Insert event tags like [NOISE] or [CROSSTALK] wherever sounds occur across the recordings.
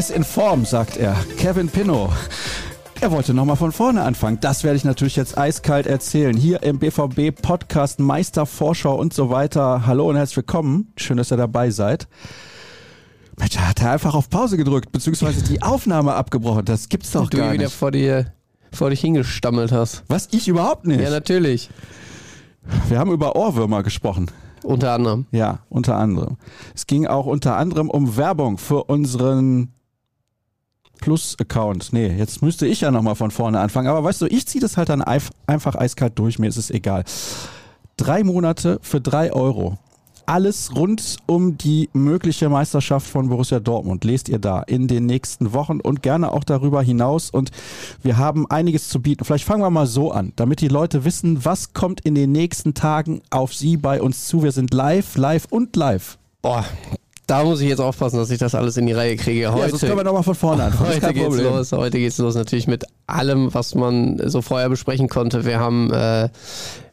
Ist in Form, sagt er. Kevin Pinnow. Er wollte nochmal von vorne anfangen. Das werde ich natürlich jetzt eiskalt erzählen. Hier im BVB Podcast Meister Vorschau und so weiter. Hallo und herzlich willkommen. Schön, dass ihr dabei seid. Mensch, hat er einfach auf Pause gedrückt, beziehungsweise die Aufnahme abgebrochen. Das gibt's doch du gar wieder nicht. vor dir vor dich hingestammelt hast. Was? Ich überhaupt nicht. Ja, natürlich. Wir haben über Ohrwürmer gesprochen. Unter anderem. Ja, unter anderem. Es ging auch unter anderem um Werbung für unseren Plus-Account. Nee, jetzt müsste ich ja nochmal von vorne anfangen. Aber weißt du, ich ziehe das halt dann einfach eiskalt durch. Mir ist es egal. Drei Monate für drei Euro. Alles rund um die mögliche Meisterschaft von Borussia Dortmund lest ihr da in den nächsten Wochen und gerne auch darüber hinaus. Und wir haben einiges zu bieten. Vielleicht fangen wir mal so an, damit die Leute wissen, was kommt in den nächsten Tagen auf sie bei uns zu. Wir sind live, live und live. Boah, da muss ich jetzt aufpassen, dass ich das alles in die Reihe kriege. Heute, ja, sonst können wir nochmal von vorne anfangen. Heute geht's Problem. los. Heute geht's los natürlich mit allem, was man so vorher besprechen konnte. Wir haben äh,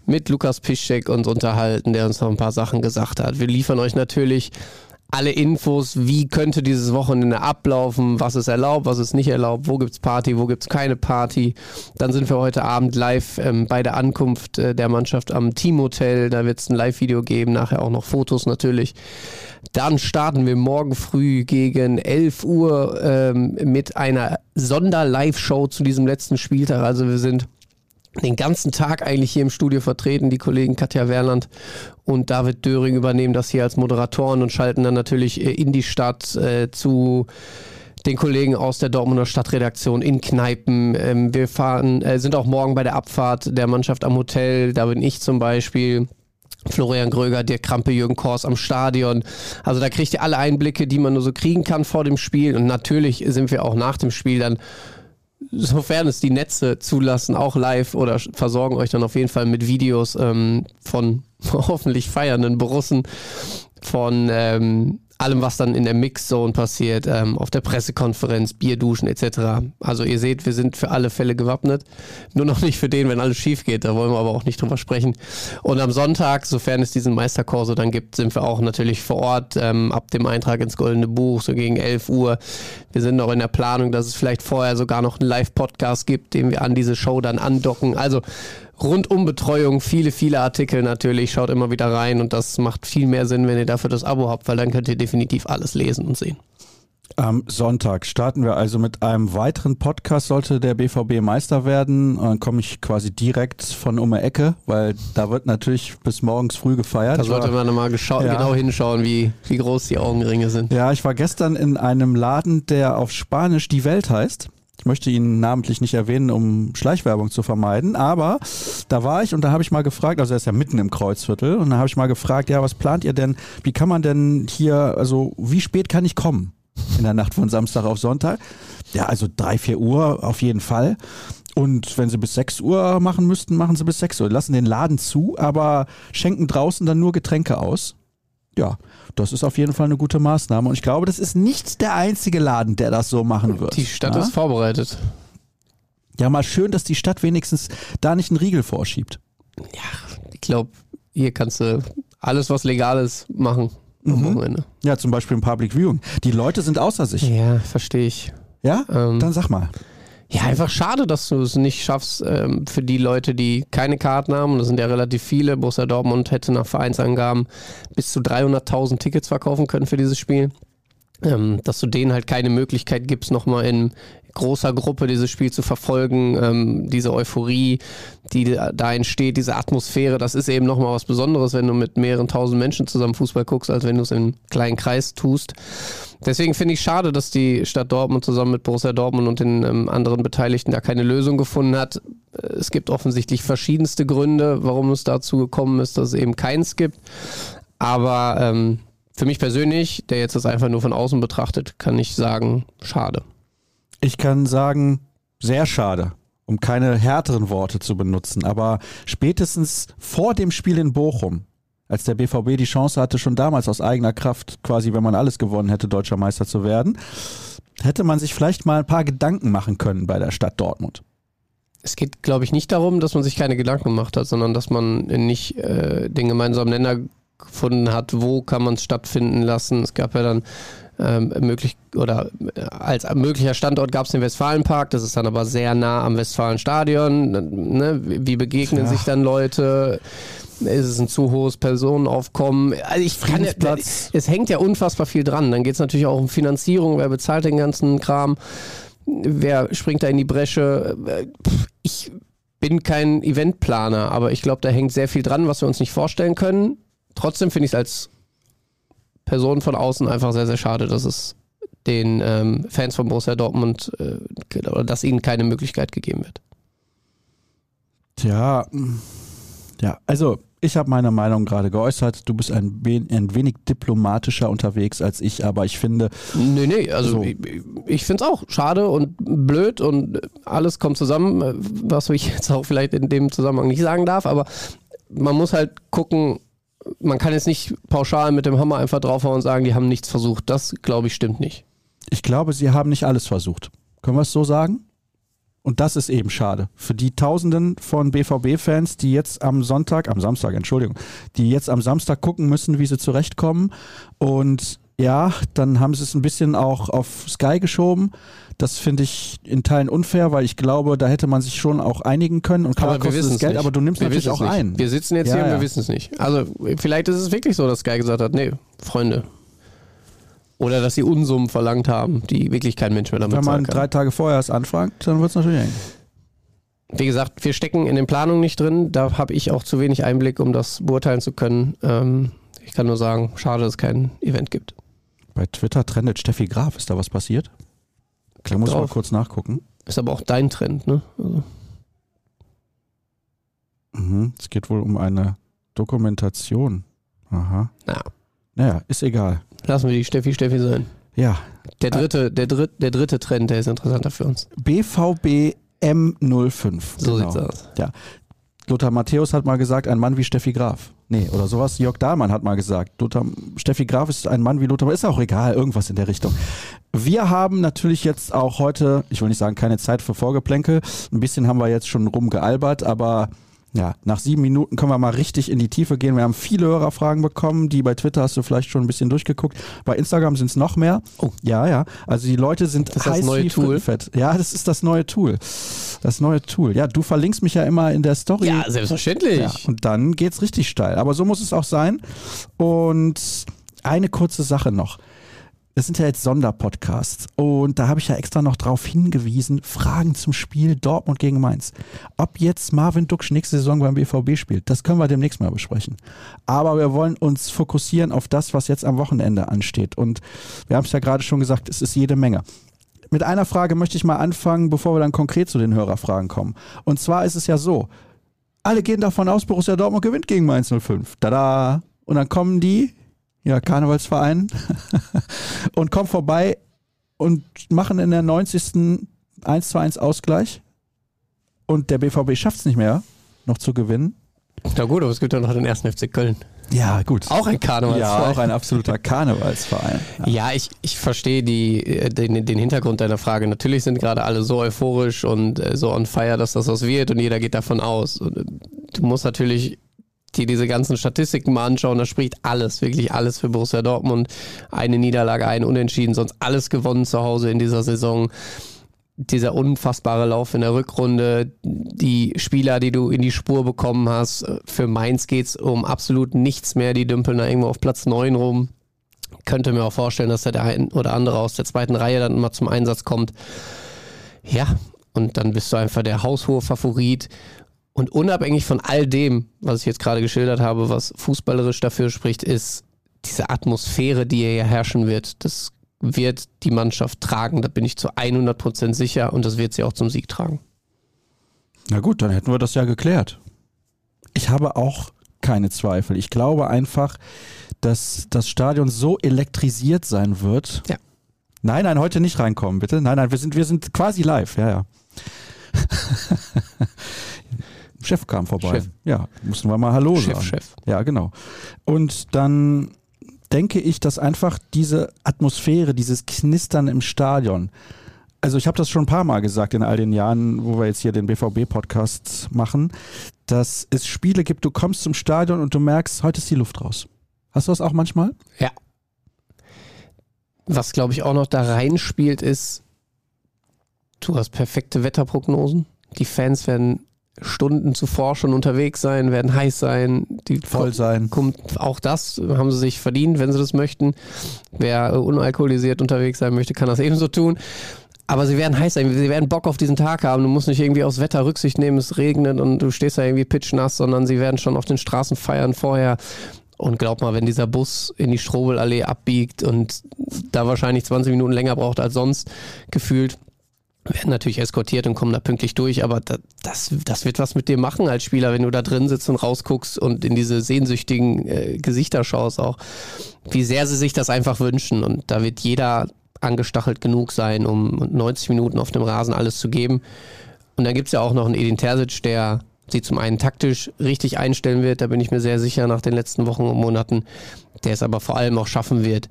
mit Lukas Piszczek uns unterhalten, der uns noch ein paar Sachen gesagt hat. Wir liefern euch natürlich alle Infos, wie könnte dieses Wochenende ablaufen, was ist erlaubt, was ist nicht erlaubt, wo gibt's Party, wo gibt's keine Party. Dann sind wir heute Abend live ähm, bei der Ankunft äh, der Mannschaft am Teamhotel. Da wird's ein Live-Video geben, nachher auch noch Fotos natürlich. Dann starten wir morgen früh gegen 11 Uhr ähm, mit einer Sonder-Live-Show zu diesem letzten Spieltag. Also wir sind den ganzen Tag eigentlich hier im Studio vertreten. Die Kollegen Katja Werland und David Döring übernehmen das hier als Moderatoren und schalten dann natürlich äh, in die Stadt äh, zu den Kollegen aus der Dortmunder Stadtredaktion in Kneipen. Ähm, wir fahren, äh, sind auch morgen bei der Abfahrt der Mannschaft am Hotel. Da bin ich zum Beispiel. Florian Gröger, Dirk Krampe, Jürgen Kors am Stadion. Also da kriegt ihr alle Einblicke, die man nur so kriegen kann vor dem Spiel. Und natürlich sind wir auch nach dem Spiel dann sofern es die Netze zulassen, auch live oder versorgen euch dann auf jeden Fall mit Videos ähm, von [LAUGHS] hoffentlich feiernden Borussen, von ähm, allem, was dann in der Mixzone passiert, ähm, auf der Pressekonferenz, Bierduschen etc. Also ihr seht, wir sind für alle Fälle gewappnet. Nur noch nicht für den, wenn alles schief geht. Da wollen wir aber auch nicht drüber sprechen. Und am Sonntag, sofern es diesen Meisterkorso dann gibt, sind wir auch natürlich vor Ort ähm, ab dem Eintrag ins Goldene Buch, so gegen 11 Uhr. Wir sind noch in der Planung, dass es vielleicht vorher sogar noch einen Live-Podcast gibt, den wir an diese Show dann andocken. Also Rundumbetreuung, viele, viele Artikel natürlich. Schaut immer wieder rein und das macht viel mehr Sinn, wenn ihr dafür das Abo habt, weil dann könnt ihr definitiv alles lesen und sehen. Am Sonntag starten wir also mit einem weiteren Podcast. Sollte der BVB Meister werden, dann komme ich quasi direkt von um die Ecke, weil da wird natürlich bis morgens früh gefeiert. Da sollte man mal Ja. genau hinschauen, wie, wie groß die Augenringe sind. Ja, ich war gestern in einem Laden, der auf Spanisch die Welt heißt. Ich möchte ihn namentlich nicht erwähnen, um Schleichwerbung zu vermeiden, aber da war ich und da habe ich mal gefragt, also er ist ja mitten im Kreuzviertel und da habe ich mal gefragt, ja, was plant ihr denn? Wie kann man denn hier, also wie spät kann ich kommen in der Nacht von Samstag auf Sonntag? Ja, also drei, vier Uhr auf jeden Fall. Und wenn sie bis 6 Uhr machen müssten, machen sie bis 6 Uhr. Lassen den Laden zu, aber schenken draußen dann nur Getränke aus. Ja, das ist auf jeden Fall eine gute Maßnahme. Und ich glaube, das ist nicht der einzige Laden, der das so machen wird. Die Stadt ja? ist vorbereitet. ja mal schön, dass die Stadt wenigstens da nicht einen Riegel vorschiebt. Ich glaube, hier kannst du alles, was legal ist, machen Wochenende. Ja, zum Beispiel im Public Viewing. Die Leute sind außer sich. Ja, verstehe ich. Ja? Ähm, Dann sag mal. Ja, einfach schade, dass du es nicht schaffst ähm, für die Leute, die keine Karten haben. Und das sind ja relativ viele. Borussia Dortmund hätte nach Vereinsangaben bis zu 300.000 Tickets verkaufen können für dieses Spiel. Ähm, dass du denen halt keine Möglichkeit gibst, nochmal in großer Gruppe dieses Spiel zu verfolgen. Ähm, diese Euphorie, die da entsteht, diese Atmosphäre, das ist eben nochmal was Besonderes, wenn du mit mehreren tausend Menschen zusammen Fußball guckst, als wenn du es einem kleinen Kreis tust. Deswegen finde ich schade, dass die Stadt Dortmund zusammen mit Borussia Dortmund und den ähm, anderen Beteiligten da keine Lösung gefunden hat. Äh, Es gibt offensichtlich verschiedenste Gründe, warum es dazu gekommen ist, dass es eben keins gibt. Aber ähm, für mich persönlich, der jetzt das einfach nur von außen betrachtet, kann ich sagen, schade. Ich kann sagen, sehr schade, um keine härteren Worte zu benutzen. Aber spätestens vor dem Spiel in Bochum, als der BVB die Chance hatte, schon damals aus eigener Kraft, quasi wenn man alles gewonnen hätte, deutscher Meister zu werden, hätte man sich vielleicht mal ein paar Gedanken machen können bei der Stadt Dortmund. Es geht, glaube ich, nicht darum, dass man sich keine Gedanken gemacht hat, sondern dass man nicht äh, den gemeinsamen Nenner gefunden hat, wo kann man es stattfinden lassen. Es gab ja dann ähm, möglich oder äh, als möglicher Standort gab es den Westfalenpark, das ist dann aber sehr nah am Westfalenstadion. Ne? Wie begegnen ja. sich dann Leute? Ist es ein zu hohes Personenaufkommen? Also ich kann ja, es hängt ja unfassbar viel dran. Dann geht es natürlich auch um Finanzierung, wer bezahlt den ganzen Kram, wer springt da in die Bresche. Ich bin kein Eventplaner, aber ich glaube, da hängt sehr viel dran, was wir uns nicht vorstellen können. Trotzdem finde ich es als Person von außen einfach sehr, sehr schade, dass es den ähm, Fans von Borussia Dortmund äh, oder dass ihnen keine Möglichkeit gegeben wird. Tja, ja, also ich habe meine Meinung gerade geäußert. Du bist ein, ein, wenig diplomatischer unterwegs als ich, aber ich finde. Nee, nee, also so. ich, ich finde es auch schade und blöd und alles kommt zusammen, was ich jetzt auch vielleicht in dem Zusammenhang nicht sagen darf, aber man muss halt gucken, man kann jetzt nicht pauschal mit dem Hammer einfach draufhauen und sagen, die haben nichts versucht. Das, glaube ich, stimmt nicht. Ich glaube, sie haben nicht alles versucht. Können wir es so sagen? Und das ist eben schade. Für die Tausenden von BVB-Fans, die jetzt am Sonntag, am Samstag, Entschuldigung, die jetzt am Samstag gucken müssen, wie sie zurechtkommen. Und ja, dann haben sie es ein bisschen auch auf Sky geschoben. Das finde ich in Teilen unfair, weil ich glaube, da hätte man sich schon auch einigen können. Und klar aber kostet es Geld, nicht. aber du nimmst wir natürlich auch nicht. ein. Wir sitzen jetzt ja, hier und wir wissen es nicht. Also vielleicht ist es wirklich so, dass Sky gesagt hat, nee, Freunde, oder dass sie Unsummen verlangt haben, die wirklich kein Mensch mehr damit Wenn man drei Tage vorher es anfragt, dann wird es natürlich eng. Wie gesagt, wir stecken in den Planungen nicht drin. Da habe ich auch zu wenig Einblick, um das beurteilen zu können. Ähm, ich kann nur sagen, schade, dass es kein Event gibt. Bei Twitter trendet Steffi Graf. Ist da was passiert? Da muss ich mal kurz nachgucken. Ist aber auch dein Trend, ne? Also. Mhm, es geht wohl um eine Dokumentation. Aha. Ja. Naja, ist egal. Lassen wir die Steffi Steffi sein. Ja. Der dritte, der, dritte, der dritte Trend, der ist interessanter für uns. BVB M05. So genau. sieht's aus. Ja. Lothar Matthäus hat mal gesagt, ein Mann wie Steffi Graf. Nee, oder sowas. Jörg Dahlmann hat mal gesagt, Lothar, Steffi Graf ist ein Mann wie Lothar, ist auch egal, irgendwas in der Richtung. Wir haben natürlich jetzt auch heute, ich will nicht sagen, keine Zeit für Vorgeplänkel. Ein bisschen haben wir jetzt schon rumgealbert, aber ja, nach sieben Minuten können wir mal richtig in die Tiefe gehen. Wir haben viele Hörerfragen bekommen, die bei Twitter hast du vielleicht schon ein bisschen durchgeguckt. Bei Instagram sind es noch mehr. Oh. Ja, ja. Also die Leute sind das heiß das neue wie Tool. Fett. Ja, das ist das neue Tool. Das neue Tool. Ja, du verlinkst mich ja immer in der Story. Ja, selbstverständlich. Ja, und dann geht's richtig steil. Aber so muss es auch sein. Und eine kurze Sache noch das sind ja jetzt Sonderpodcasts. Und da habe ich ja extra noch darauf hingewiesen, Fragen zum Spiel Dortmund gegen Mainz. Ob jetzt Marvin Duksch nächste Saison beim BVB spielt, das können wir demnächst mal besprechen. Aber wir wollen uns fokussieren auf das, was jetzt am Wochenende ansteht. Und wir haben es ja gerade schon gesagt, es ist jede Menge. Mit einer Frage möchte ich mal anfangen, bevor wir dann konkret zu den Hörerfragen kommen. Und zwar ist es ja so, alle gehen davon aus, Borussia Dortmund gewinnt gegen Mainz 05. Tada! Und dann kommen die ja, Karnevalsverein [LAUGHS] und kommen vorbei und machen in der 90. 1 zu 1 Ausgleich und der BVB schafft es nicht mehr, noch zu gewinnen. Na gut, aber es gibt ja noch den ersten FC Köln. Ja, gut. Auch ein Karnevalsverein. Ja, auch ein absoluter Karnevalsverein. Ja, [LAUGHS] ja ich, ich verstehe die, äh, den, den Hintergrund deiner Frage. Natürlich sind gerade alle so euphorisch und äh, so on fire, dass das was wird und jeder geht davon aus. Und äh, du musst natürlich dir diese ganzen Statistiken mal anschauen, da spricht alles, wirklich alles für Borussia Dortmund. Eine Niederlage, ein Unentschieden, sonst alles gewonnen zu Hause in dieser Saison. Dieser unfassbare Lauf in der Rückrunde, die Spieler, die du in die Spur bekommen hast. Für Mainz geht es um absolut nichts mehr. Die dümpeln da irgendwo auf Platz 9 rum. Könnte mir auch vorstellen, dass der ein oder andere aus der zweiten Reihe dann mal zum Einsatz kommt. Ja, und dann bist du einfach der haushohe Favorit. Und unabhängig von all dem, was ich jetzt gerade geschildert habe, was fußballerisch dafür spricht, ist diese Atmosphäre, die hier herrschen wird. Das wird die Mannschaft tragen. Da bin ich zu 100% sicher und das wird sie auch zum Sieg tragen. Na gut, dann hätten wir das ja geklärt. Ich habe auch keine Zweifel. Ich glaube einfach, dass das Stadion so elektrisiert sein wird. Ja. Nein, nein, heute nicht reinkommen, bitte. Nein, nein, wir sind, wir sind quasi live, ja, ja. [LAUGHS] Chef kam vorbei. Chef. Ja, mussten wir mal Hallo Chef, sagen. Chef. Ja, genau. Und dann denke ich, dass einfach diese Atmosphäre, dieses Knistern im Stadion, also ich habe das schon ein paar Mal gesagt in all den Jahren, wo wir jetzt hier den BVB-Podcast machen, dass es Spiele gibt, du kommst zum Stadion und du merkst, heute ist die Luft raus. Hast du das auch manchmal? Ja. was glaube ich auch noch da reinspielt, ist, du hast perfekte Wetterprognosen. Die Fans werden Stunden zuvor schon unterwegs sein, werden heiß sein, die Voll sein. Kommt, auch das haben sie sich verdient, wenn sie das möchten. Wer äh, unalkoholisiert unterwegs sein möchte, kann das [LAUGHS] ebenso tun. Aber sie werden heiß sein, sie werden Bock auf diesen Tag haben. Du musst nicht irgendwie aufs Wetter Rücksicht nehmen, es regnet und du stehst da irgendwie pitchnass, sondern sie werden schon auf den Straßen feiern vorher. Und glaub mal, wenn dieser Bus in die Strobelallee abbiegt und da wahrscheinlich 20 Minuten länger braucht als sonst gefühlt, werden natürlich eskortiert und kommen da pünktlich durch, aber das, das wird was mit dir machen als Spieler, wenn du da drin sitzt und rausguckst und in diese sehnsüchtigen äh, Gesichter schaust auch, wie sehr sie sich das einfach wünschen und da wird jeder angestachelt genug sein, um 90 Minuten auf dem Rasen alles zu geben. Und dann gibt es ja auch noch einen Edin Terzic, der sie zum einen taktisch richtig einstellen wird, da bin ich mir sehr sicher nach den letzten Wochen und Monaten, der es aber vor allem auch schaffen wird,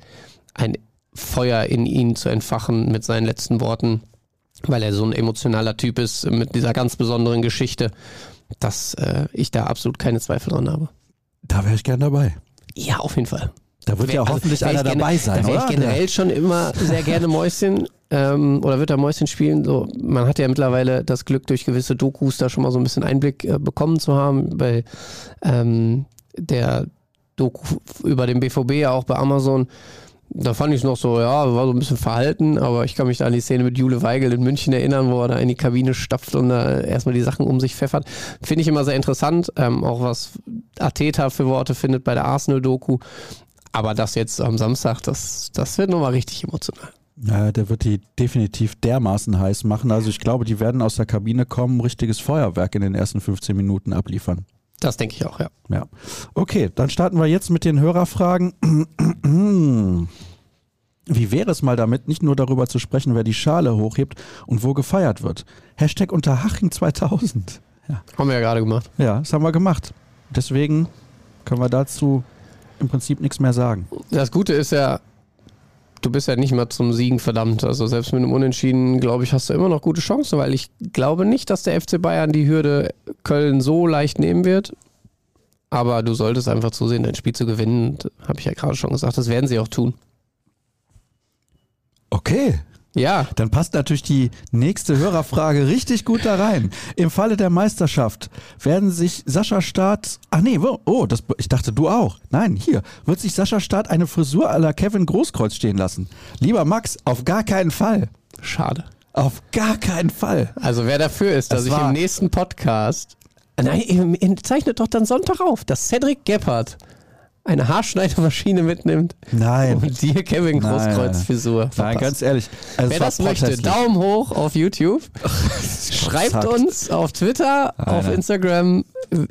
ein Feuer in ihn zu entfachen mit seinen letzten Worten, weil er so ein emotionaler Typ ist mit dieser ganz besonderen Geschichte, dass äh, ich da absolut keine Zweifel dran habe. Da wäre ich gern dabei. Ja, auf jeden Fall. Da wird wär, ja also hoffentlich einer dabei sein, da oder? ich generell ja. schon immer sehr gerne Mäuschen ähm, oder wird er Mäuschen spielen. So, man hat ja mittlerweile das Glück, durch gewisse Dokus da schon mal so ein bisschen Einblick äh, bekommen zu haben. Bei ähm, der Doku über den BVB ja auch bei Amazon. Da fand ich es noch so, ja, war so ein bisschen verhalten, aber ich kann mich da an die Szene mit Jule Weigel in München erinnern, wo er da in die Kabine stapft und da erstmal die Sachen um sich pfeffert. Finde ich immer sehr interessant, ähm, auch was Ateta für Worte findet bei der Arsenal-Doku. Aber das jetzt am Samstag, das, das wird nochmal richtig emotional. Ja, der wird die definitiv dermaßen heiß machen. Also ich glaube, die werden aus der Kabine kommen, richtiges Feuerwerk in den ersten 15 Minuten abliefern. Das denke ich auch, ja. Ja. Okay, dann starten wir jetzt mit den Hörerfragen. Wie wäre es mal damit, nicht nur darüber zu sprechen, wer die Schale hochhebt und wo gefeiert wird? Hashtag Unterhaching 2000. Ja. Haben wir ja gerade gemacht. Ja, das haben wir gemacht. Deswegen können wir dazu im Prinzip nichts mehr sagen. Das Gute ist ja, du bist ja nicht mal zum Siegen verdammt. Also selbst mit einem Unentschieden, glaube ich, hast du immer noch gute Chancen, weil ich glaube nicht, dass der FC Bayern die Hürde Köln so leicht nehmen wird. Aber du solltest einfach zusehen, dein Spiel zu gewinnen. Habe ich ja gerade schon gesagt, das werden sie auch tun. Okay, ja. Dann passt natürlich die nächste Hörerfrage richtig gut da rein. Im Falle der Meisterschaft werden sich Sascha Staat, ach nee, oh, das, ich dachte du auch. Nein, hier, wird sich Sascha Staat eine Frisur à la Kevin Großkreuz stehen lassen? Lieber Max, auf gar keinen Fall. Schade. Auf gar keinen Fall. Also wer dafür ist, dass das ich im nächsten Podcast Nein, zeichnet doch dann Sonntag auf, dass Cedric Gebhardt eine Haarschneidemaschine mitnimmt. Nein. Und dir Kevin Großkreuz-Frisur. Nein, ganz ehrlich. Also Wer das möchte, Daumen hoch auf YouTube. [LAUGHS] Schreibt uns auf Twitter, nein, auf Instagram.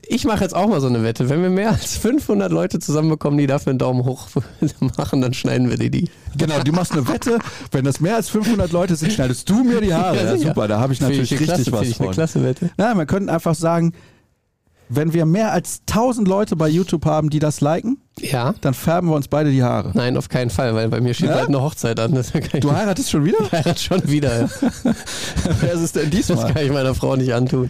Ich mache jetzt auch mal so eine Wette. Wenn wir mehr als 500 Leute zusammenbekommen, die dafür einen Daumen hoch [LAUGHS] machen, dann schneiden wir dir die. Genau, du machst eine Wette. Wenn das mehr als 500 Leute sind, schneidest du mir die Haare. [LAUGHS] Ja, ja super, da habe ich natürlich ich richtig klasse, was ich von. Eine klasse Wette. Nein, wir können einfach sagen, wenn wir mehr als 1000 Leute bei YouTube haben, die das liken, ja. dann färben wir uns beide die Haare. Nein, auf keinen Fall, weil bei mir steht ja? bald eine Hochzeit an. [LAUGHS] du heiratest schon wieder? Ich [LAUGHS] heirat schon wieder. Ja. [LAUGHS] Wer ist es denn diesmal? Das kann ich meiner Frau nicht antun.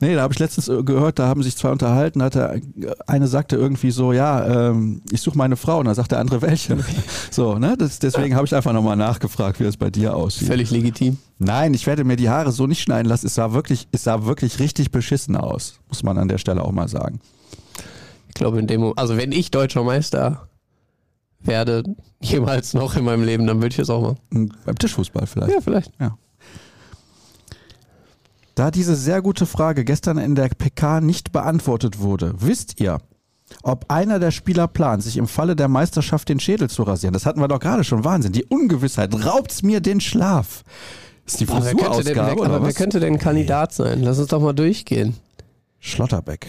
Nee, da habe ich letztens äh, gehört, da haben sich zwei unterhalten, hatte eine sagte irgendwie so, ja, ähm, ich suche meine Frau und dann sagt der andere welche. So, ne? Das, deswegen habe ich einfach nochmal nachgefragt, wie es bei dir aussieht. Völlig legitim. Nein, ich werde mir die Haare so nicht schneiden lassen. Es sah wirklich, es sah wirklich richtig beschissen aus, muss man an der Stelle auch mal sagen. Ich glaube, in dem Moment, also wenn ich deutscher Meister werde, jemals noch in meinem Leben, dann würde ich es auch machen. Beim Tischfußball vielleicht. Ja, vielleicht. Ja. Da diese sehr gute Frage gestern in der PK nicht beantwortet wurde, wisst ihr, ob einer der Spieler plant, sich im Falle der Meisterschaft den Schädel zu rasieren? Das hatten wir doch gerade schon. Wahnsinn. Die Ungewissheit raubt mir den Schlaf. ist die Frisurausgabe wer, aber wer könnte denn ein Kandidat sein? Lass uns doch mal durchgehen. Schlotterbeck.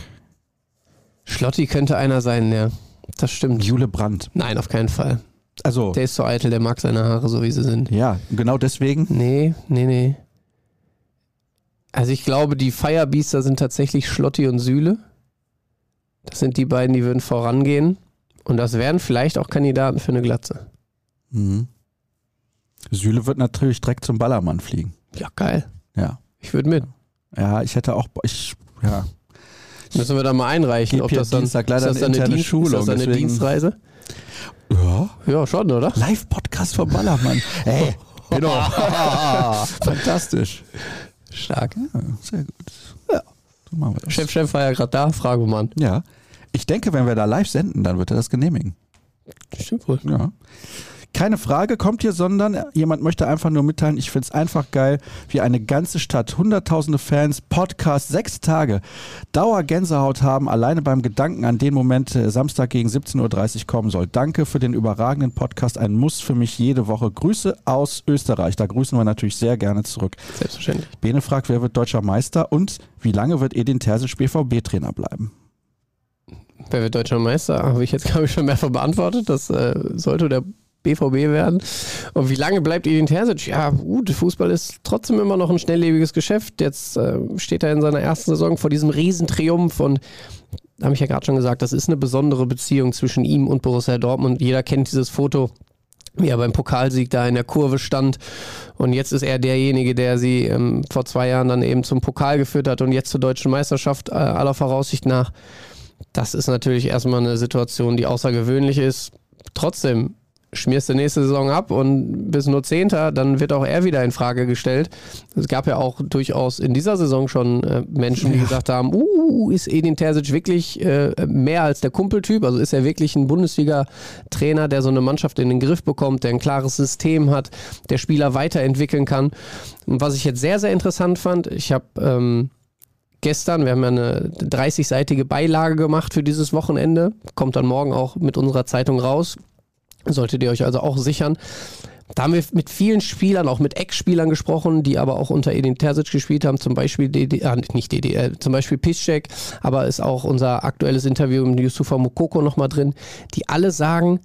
Schlotti könnte einer sein, ja. Das stimmt. Jule Brandt. Nein, auf keinen Fall. Also. Der ist so eitel, der mag seine Haare so, wie sie sind. Ja, genau deswegen. Nee, nee, nee. Also ich glaube, die Firebeaster sind tatsächlich Schlotti und Sühle. Das sind die beiden, die würden vorangehen. Und das wären vielleicht auch Kandidaten für eine Glatze. Mhm. Sühle wird natürlich direkt zum Ballermann fliegen. Ja, geil. Ja. Ich würde mit. Ja, ich hätte auch, ich, ja. Müssen wir da mal einreichen, ob das dann, Dienstag leider ist das eine, Dienst, Schulung, ist das eine Dienstreise? Ja. Ja, schon, oder? Live-Podcast vom Ballermann. Ey, [LAUGHS] genau. [LAUGHS] Fantastisch. Stark. Ja, sehr gut. Ja. So machen wir das. Chef, Chef war ja gerade da, frage Mann. Ja. Ich denke, wenn wir da live senden, dann wird er das genehmigen. Stimmt wohl. Ja. Keine Frage kommt hier, sondern jemand möchte einfach nur mitteilen, ich finde es einfach geil, wie eine ganze Stadt, hunderttausende Fans, Podcast, sechs Tage, Dauergänsehaut haben, alleine beim Gedanken an den Moment äh, Samstag gegen 17.30 Uhr kommen soll. Danke für den überragenden Podcast, ein Muss für mich jede Woche. Grüße aus Österreich, da grüßen wir natürlich sehr gerne zurück. Selbstverständlich. Bene fragt, wer wird deutscher Meister und wie lange wird Edin Terzic BVB-Trainer bleiben? Wer wird deutscher Meister? Habe ich jetzt, glaube ich, schon mehrfach beantwortet. Das äh, sollte der BVB werden. Und wie lange bleibt Edin Terzic? Ja, gut, Fußball ist trotzdem immer noch ein schnelllebiges Geschäft. Jetzt äh, steht er in seiner ersten Saison vor diesem Riesentriumph und da habe ich ja gerade schon gesagt, das ist eine besondere Beziehung zwischen ihm und Borussia Dortmund. Jeder kennt dieses Foto, wie er beim Pokalsieg da in der Kurve stand. Und jetzt ist er derjenige, der sie ähm, vor zwei Jahren dann eben zum Pokal geführt hat und jetzt zur deutschen Meisterschaft äh, aller Voraussicht nach. Das ist natürlich erstmal eine Situation, die außergewöhnlich ist. Trotzdem, schmierst du nächste Saison ab und bist nur Zehnter, dann wird auch er wieder in Frage gestellt. Es gab ja auch durchaus in dieser Saison schon äh, Menschen, die Ja. gesagt haben, uh, ist Edin Terzic wirklich äh, mehr als der Kumpeltyp? Also ist er wirklich ein Bundesliga-Trainer, der so eine Mannschaft in den Griff bekommt, der ein klares System hat, der Spieler weiterentwickeln kann? Und was ich jetzt sehr, sehr interessant fand, ich habe ähm, gestern, wir haben ja eine 30-seitige Beilage gemacht für dieses Wochenende, kommt dann morgen auch mit unserer Zeitung raus. Solltet ihr euch also auch sichern. Da haben wir mit vielen Spielern, auch mit Ex-Spielern gesprochen, die aber auch unter Edin Terzic gespielt haben, zum Beispiel DD, äh, nicht DD, äh, zum Beispiel Piszczek, aber ist auch unser aktuelles Interview mit Yusufa Mokoko nochmal drin, die alle sagen,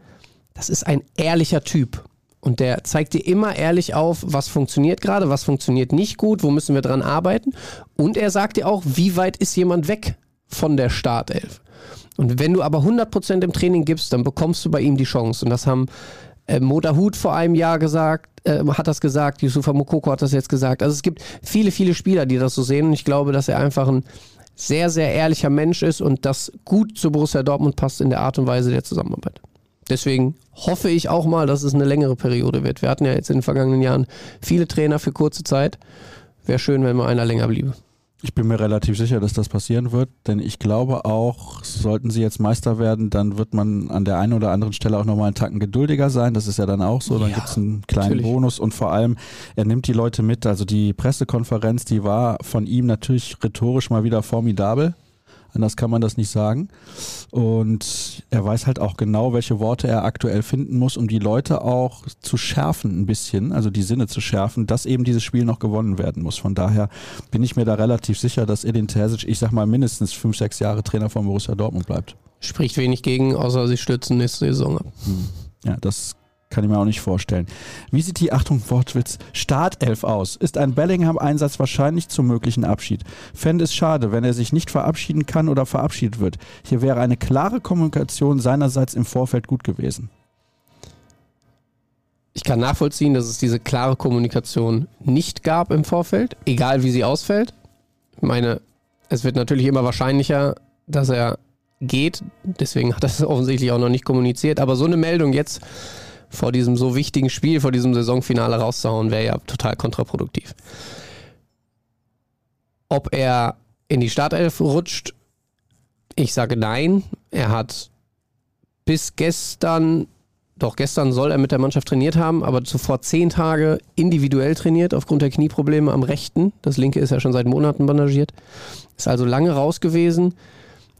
das ist ein ehrlicher Typ. Und der zeigt dir immer ehrlich auf, was funktioniert gerade, was funktioniert nicht gut, wo müssen wir dran arbeiten. Und er sagt dir auch, wie weit ist jemand weg von der Startelf. Und wenn du aber 100% im Training gibst, dann bekommst du bei ihm die Chance. Und das haben äh, Modahut vor einem Jahr gesagt, äh, hat das gesagt, Yusufa Mokoko hat das jetzt gesagt. Also es gibt viele, viele Spieler, die das so sehen. Und ich glaube, dass er einfach ein sehr, sehr ehrlicher Mensch ist und das gut zu Borussia Dortmund passt in der Art und Weise der Zusammenarbeit. Deswegen hoffe ich auch mal, dass es eine längere Periode wird. Wir hatten ja jetzt in den vergangenen Jahren viele Trainer für kurze Zeit. Wäre schön, wenn mal einer länger bliebe. Ich bin mir relativ sicher, dass das passieren wird, denn ich glaube auch, sollten sie jetzt Meister werden, dann wird man an der einen oder anderen Stelle auch nochmal einen Tacken geduldiger sein. Das ist ja dann auch so. Dann Ja, gibt es einen kleinen natürlich. Bonus und vor allem, er nimmt die Leute mit. Also die Pressekonferenz, die war von ihm natürlich rhetorisch mal wieder formidabel. Anders kann man das nicht sagen. Und er weiß halt auch genau, welche Worte er aktuell finden muss, um die Leute auch zu schärfen ein bisschen, also die Sinne zu schärfen, dass eben dieses Spiel noch gewonnen werden muss. Von daher bin ich mir da relativ sicher, dass Edin Terzic, ich sag mal, mindestens fünf, sechs Jahre Trainer von Borussia Dortmund bleibt. Spricht wenig gegen, außer sie stürzen nächste Saison ab. Ja, das kann ich mir auch nicht vorstellen. Wie sieht die, Achtung, Wortwitz, Startelf aus? Ist ein Bellingham-Einsatz wahrscheinlich zum möglichen Abschied? Fände es schade, wenn er sich nicht verabschieden kann oder verabschiedet wird. Hier wäre eine klare Kommunikation seinerseits im Vorfeld gut gewesen. Ich kann nachvollziehen, dass es diese klare Kommunikation nicht gab im Vorfeld, egal wie sie ausfällt. Ich meine, es wird natürlich immer wahrscheinlicher, dass er geht. Deswegen hat er es [LAUGHS] offensichtlich auch noch nicht kommuniziert. Aber so eine Meldung jetzt vor diesem so wichtigen Spiel, vor diesem Saisonfinale rauszuhauen, wäre ja total kontraproduktiv. Ob er in die Startelf rutscht, ich sage nein. Er hat bis gestern doch, gestern soll er mit der Mannschaft trainiert haben, aber zuvor zehn Tage individuell trainiert aufgrund der Knieprobleme am rechten. Das linke ist ja schon seit Monaten bandagiert. Ist also lange raus gewesen.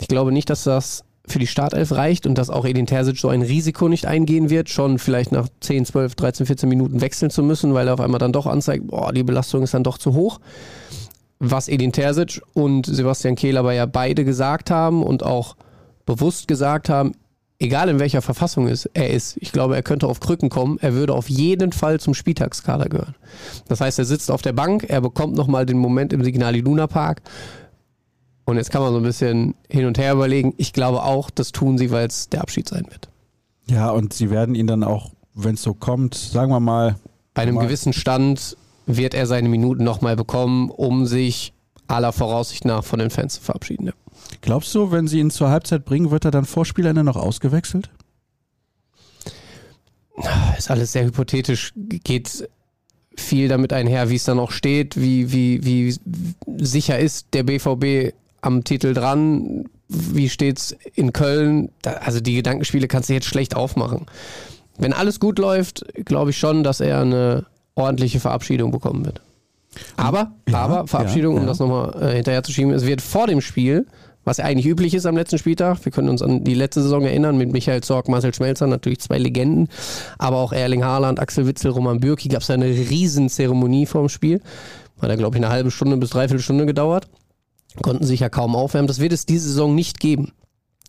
Ich glaube nicht, dass das für die Startelf reicht und dass auch Edin Terzic so ein Risiko nicht eingehen wird, schon vielleicht nach 10, 12, 13, 14 Minuten wechseln zu müssen, weil er auf einmal dann doch anzeigt, boah, die Belastung ist dann doch zu hoch. Was Edin Terzic und Sebastian Kehl aber ja beide gesagt haben und auch bewusst gesagt haben, egal in welcher Verfassung ist, er ist, ich glaube, er könnte auf Krücken kommen, er würde auf jeden Fall zum Spieltagskader gehören. Das heißt, er sitzt auf der Bank, er bekommt nochmal den Moment im Signal Iduna Park. Und jetzt kann man so ein bisschen hin und her überlegen. Ich glaube auch, das tun sie, weil es der Abschied sein wird. Ja, und sie werden ihn dann auch, wenn es so kommt, sagen wir mal, Bei einem Mal. gewissen Stand wird er seine Minuten nochmal bekommen, um sich aller Voraussicht nach von den Fans zu verabschieden. Ja. glaubst du, wenn sie ihn zur Halbzeit bringen, wird er dann vor Spielende noch ausgewechselt? ist alles sehr hypothetisch, geht viel damit einher, wie es dann auch steht, wie, wie, wie sicher ist der BVB am Titel dran, wie steht es in Köln. Da, also die Gedankenspiele kannst du jetzt schlecht aufmachen. Wenn alles gut läuft, glaube ich schon, dass er eine ordentliche Verabschiedung bekommen wird. Aber, ja, aber Verabschiedung, ja, ja. um das nochmal äh, hinterher zu schieben, es wird vor dem Spiel was eigentlich üblich ist am letzten Spieltag. Wir können uns an die letzte Saison erinnern mit Michael Zorg, Marcel Schmelzer, natürlich zwei Legenden, aber auch Erling Haaland, Axel Witzel, Roman Bürki gab es eine Riesenzeremonie vorm Spiel. Hat ja, glaube ich, eine halbe Stunde bis dreiviertel Stunde gedauert. Konnten sich ja kaum aufwärmen. Das wird es diese Saison nicht geben.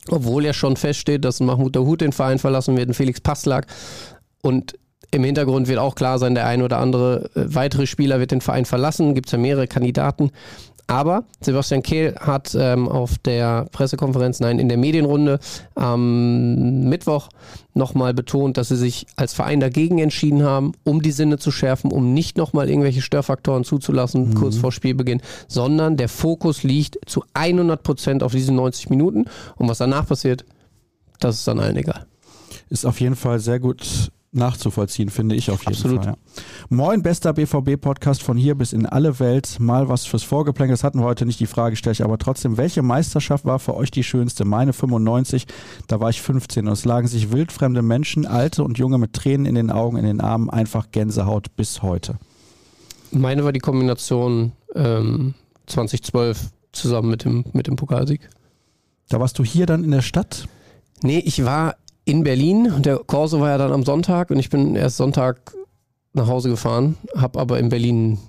Obwohl ja schon feststeht, dass Mahmoud Dahoud den Verein verlassen wird, Felix Passlag. Und im Hintergrund wird auch klar sein, der ein oder andere äh, weitere Spieler wird den Verein verlassen. Gibt es ja mehrere Kandidaten. Aber Sebastian Kehl hat ähm, auf der Pressekonferenz, nein, in der Medienrunde am Mittwoch nochmal betont, dass sie sich als Verein dagegen entschieden haben, um die Sinne zu schärfen, um nicht nochmal irgendwelche Störfaktoren zuzulassen, mhm. kurz vor Spielbeginn, sondern der Fokus liegt zu 100 Prozent auf diesen 90 Minuten. Und was danach passiert, das ist dann allen egal. Ist auf jeden Fall sehr gut nachzuvollziehen, finde ich auf jeden Absolut. Fall. Ja. Moin, bester BVB-Podcast von hier bis in alle Welt. Mal was fürs Vorgeplänkel. Das hatten wir heute nicht die Frage, stelle ich aber trotzdem. Welche Meisterschaft war für euch die schönste? Meine 95, da war ich 15 und es lagen sich wildfremde Menschen, alte und junge mit Tränen in den Augen, in den Armen, einfach Gänsehaut bis heute. Meine war die Kombination ähm, 2012 zusammen mit dem, mit dem Pokalsieg. Da warst du hier dann in der Stadt? Nee, ich war in Berlin und der Corso war ja dann am Sonntag und ich bin erst Sonntag nach Hause gefahren, habe aber in Berlin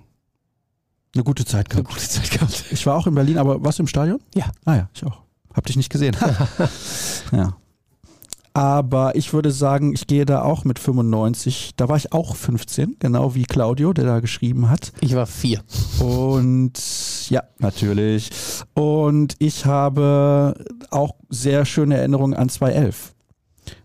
eine gute Zeit gehabt. Eine gute Zeit gehabt. Ich war auch in Berlin, aber warst du im Stadion? Ja. Ah ja, ich auch. Hab dich nicht gesehen. [LAUGHS] ja. Aber ich würde sagen, ich gehe da auch mit 95. Da war ich auch 15, genau wie Claudio, der da geschrieben hat. Ich war vier. Und ja, natürlich. Und ich habe auch sehr schöne Erinnerungen an 2011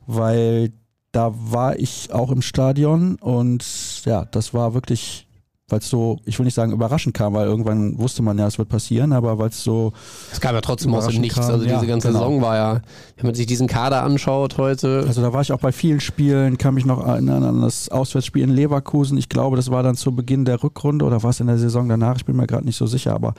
weil da war ich auch im Stadion und ja, das war wirklich weil es so, ich will nicht sagen überraschend kam, weil irgendwann wusste man ja, es wird passieren, aber weil es so. Es kam ja trotzdem aus dem Nichts. Kam. Also diese ganze genau. Saison war ja, wenn man sich diesen Kader anschaut heute. Also da war ich auch bei vielen Spielen, kann mich noch erinnern an das Auswärtsspiel in Leverkusen. Ich glaube, das war dann zu Beginn der Rückrunde oder war es in der Saison danach? Ich bin mir gerade nicht so sicher, aber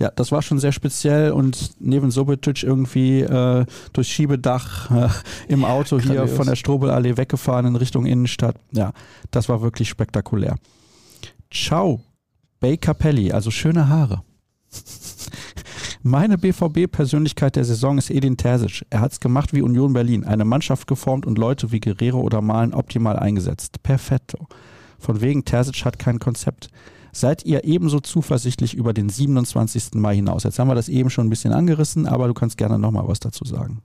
ja, das war schon sehr speziell und neben Sobetic irgendwie äh, durch Schiebedach äh, im Auto hier von der Strobelallee weggefahren in Richtung Innenstadt. Ja, das war wirklich spektakulär. Ciao, Baker Pelli, also schöne Haare. Meine BVB-Persönlichkeit der Saison ist Edin Terzic. Er hat es gemacht wie Union Berlin. Eine Mannschaft geformt und Leute wie Guerrero oder Malen optimal eingesetzt. Perfetto. Von wegen Terzic hat kein Konzept. Seid ihr ebenso zuversichtlich über den 27. Mai hinaus? Jetzt haben wir das eben schon ein bisschen angerissen, aber du kannst gerne nochmal was dazu sagen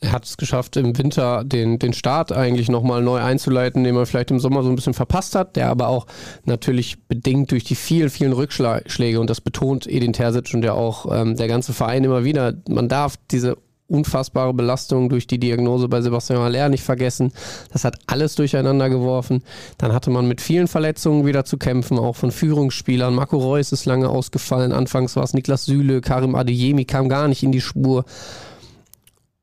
er hat es geschafft, im Winter den, den Start eigentlich nochmal neu einzuleiten, den man vielleicht im Sommer so ein bisschen verpasst hat, der aber auch natürlich bedingt durch die vielen, vielen Rückschläge, und das betont Edin Terzic und ja auch ähm, der ganze Verein immer wieder, man darf diese unfassbare Belastung durch die Diagnose bei Sebastian Haller nicht vergessen. Das hat alles durcheinander geworfen. Dann hatte man mit vielen Verletzungen wieder zu kämpfen, auch von Führungsspielern. Marco Reus ist lange ausgefallen. Anfangs war es Niklas Süle, Karim Adeyemi kam gar nicht in die Spur.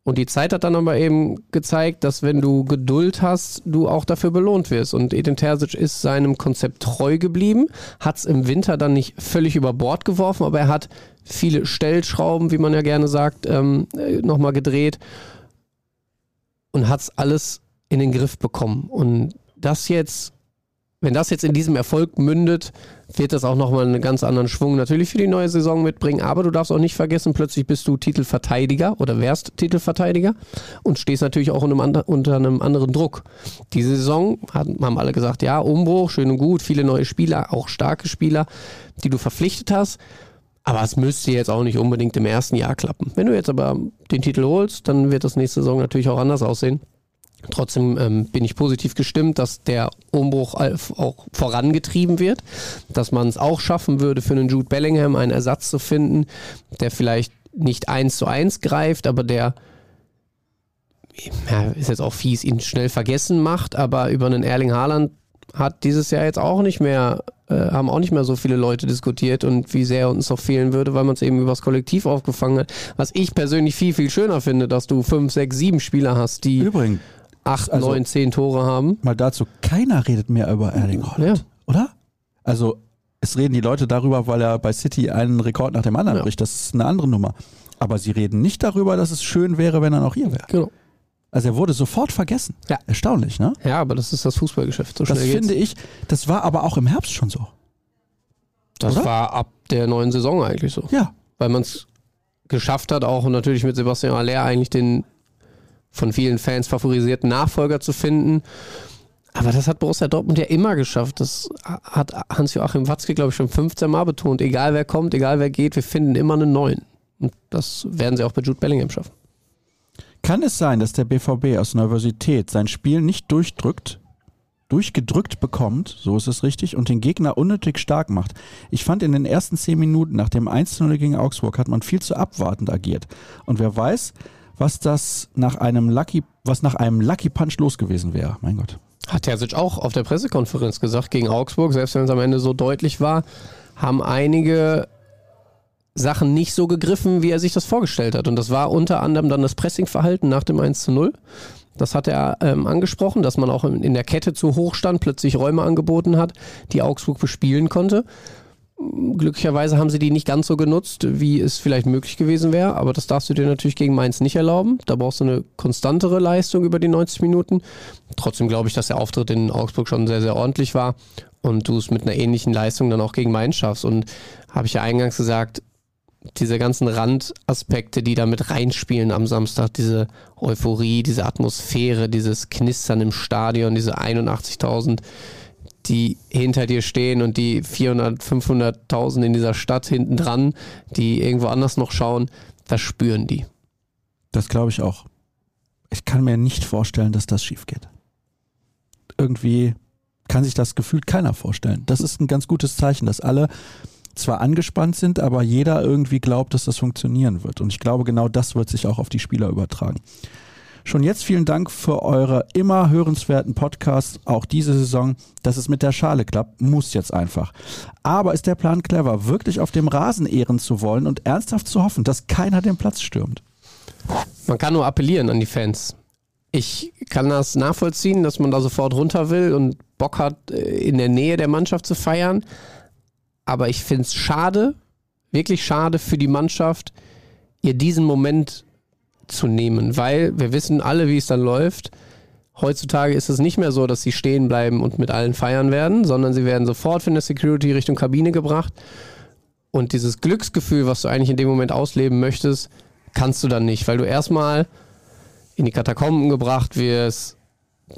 Und die Zeit hat dann aber eben gezeigt, dass wenn du Geduld hast, du auch dafür belohnt wirst. Und Edin Terzic ist seinem Konzept treu geblieben, hat es im Winter dann nicht völlig über Bord geworfen, aber er hat viele Stellschrauben, wie man ja gerne sagt, ähm, äh, nochmal gedreht und hat es alles in den Griff bekommen. Und das jetzt wenn das jetzt in diesem Erfolg mündet, wird das auch nochmal einen ganz anderen Schwung natürlich für die neue Saison mitbringen. Aber du darfst auch nicht vergessen, plötzlich bist du Titelverteidiger oder wärst Titelverteidiger und stehst natürlich auch unter einem, unter einem anderen Druck. Diese Saison haben alle gesagt, ja, Umbruch, schön und gut, viele neue Spieler, auch starke Spieler, die du verpflichtet hast. Aber es müsste jetzt auch nicht unbedingt im ersten Jahr klappen. Wenn du jetzt aber den Titel holst, dann wird das nächste Saison natürlich auch anders aussehen. Trotzdem ähm, bin ich positiv gestimmt, dass der Umbruch auch vorangetrieben wird, dass man es auch schaffen würde, für einen Jude Bellingham einen Ersatz zu finden, der vielleicht nicht eins zu eins greift, aber der ja, ist jetzt auch fies, ihn schnell vergessen macht, aber über einen Erling Haaland hat dieses Jahr jetzt auch nicht mehr, äh, haben auch nicht mehr so viele Leute diskutiert und wie sehr uns noch fehlen würde, weil man es eben übers Kollektiv aufgefangen hat. Was ich persönlich viel, viel schöner finde, dass du fünf, sechs, sieben Spieler hast, die Übrigens acht, Also- neun, zehn Tore haben. Mal dazu, keiner redet mehr über Erling Haaland, Ja. oder? Also es reden die Leute darüber, weil er bei City einen Rekord nach dem anderen Ja. bricht. Das ist eine andere Nummer. Aber sie reden nicht darüber, dass es schön wäre, wenn er noch hier wäre. Genau. Also er wurde sofort vergessen. Ja. Erstaunlich, ne? Ja, aber das ist das Fußballgeschäft. So Das finde ich, das war aber auch im Herbst schon so. Das oder? war ab der neuen Saison eigentlich so. Ja. Weil man es geschafft hat, auch natürlich mit Sebastian Aller eigentlich den von vielen Fans favorisierten Nachfolger zu finden. Aber das hat Borussia Dortmund ja immer geschafft. Das hat Hans-Joachim Watzke, glaube ich, schon 15 Mal betont. Egal wer kommt, egal wer geht, wir finden immer einen neuen. Und das werden sie auch bei Jude Bellingham schaffen. Kann es sein, dass der BVB aus Nervosität sein Spiel nicht durchdrückt, durchgedrückt bekommt, so ist es richtig, und den Gegner unnötig stark macht? Ich fand in den ersten zehn Minuten nach dem 1-0 gegen Augsburg hat man viel zu abwartend agiert. Und wer weiß, was das nach einem Lucky, was nach einem Lucky Punch los gewesen wäre. Mein Gott. Hat Terzic auch auf der Pressekonferenz gesagt, gegen Augsburg, selbst wenn es am Ende so deutlich war, haben einige Sachen nicht so gegriffen, wie er sich das vorgestellt hat. Und das war unter anderem dann das Pressingverhalten nach dem 1 zu 0. Das hat er ähm, angesprochen, dass man auch in, der Kette zu hoch stand, plötzlich Räume angeboten hat, die Augsburg bespielen konnte. Glücklicherweise haben sie die nicht ganz so genutzt, wie es vielleicht möglich gewesen wäre, aber das darfst du dir natürlich gegen Mainz nicht erlauben. Da brauchst du eine konstantere Leistung über die 90 Minuten. Trotzdem glaube ich, dass der Auftritt in Augsburg schon sehr, sehr ordentlich war und du es mit einer ähnlichen Leistung dann auch gegen Mainz schaffst. Und habe ich ja eingangs gesagt, diese ganzen Randaspekte, die da mit reinspielen am Samstag, diese Euphorie, diese Atmosphäre, dieses Knistern im Stadion, diese 81.000 die hinter dir stehen und die 400, 500.000 in dieser Stadt hinten dran, die irgendwo anders noch schauen, das spüren die. Das glaube ich auch. Ich kann mir nicht vorstellen, dass das schief geht. Irgendwie kann sich das gefühlt keiner vorstellen. Das ist ein ganz gutes Zeichen, dass alle zwar angespannt sind, aber jeder irgendwie glaubt, dass das funktionieren wird. Und ich glaube, genau das wird sich auch auf die Spieler übertragen. Schon jetzt vielen Dank für eure immer hörenswerten Podcasts, auch diese Saison. Dass es mit der Schale klappt, muss jetzt einfach. Aber ist der Plan clever, wirklich auf dem Rasen ehren zu wollen und ernsthaft zu hoffen, dass keiner den Platz stürmt? Man kann nur appellieren an die Fans. Ich kann das nachvollziehen, dass man da sofort runter will und Bock hat, äh, in der Nähe der Mannschaft zu feiern. Aber ich finde es schade, wirklich schade für die Mannschaft, ihr diesen Moment zu nehmen, weil wir wissen alle, wie es dann läuft. Heutzutage ist es nicht mehr so, dass sie stehen bleiben und mit allen feiern werden, sondern sie werden sofort von der Security Richtung Kabine gebracht. Und dieses Glücksgefühl, was du eigentlich in dem Moment ausleben möchtest, kannst du dann nicht, weil du erstmal in die Katakomben gebracht wirst,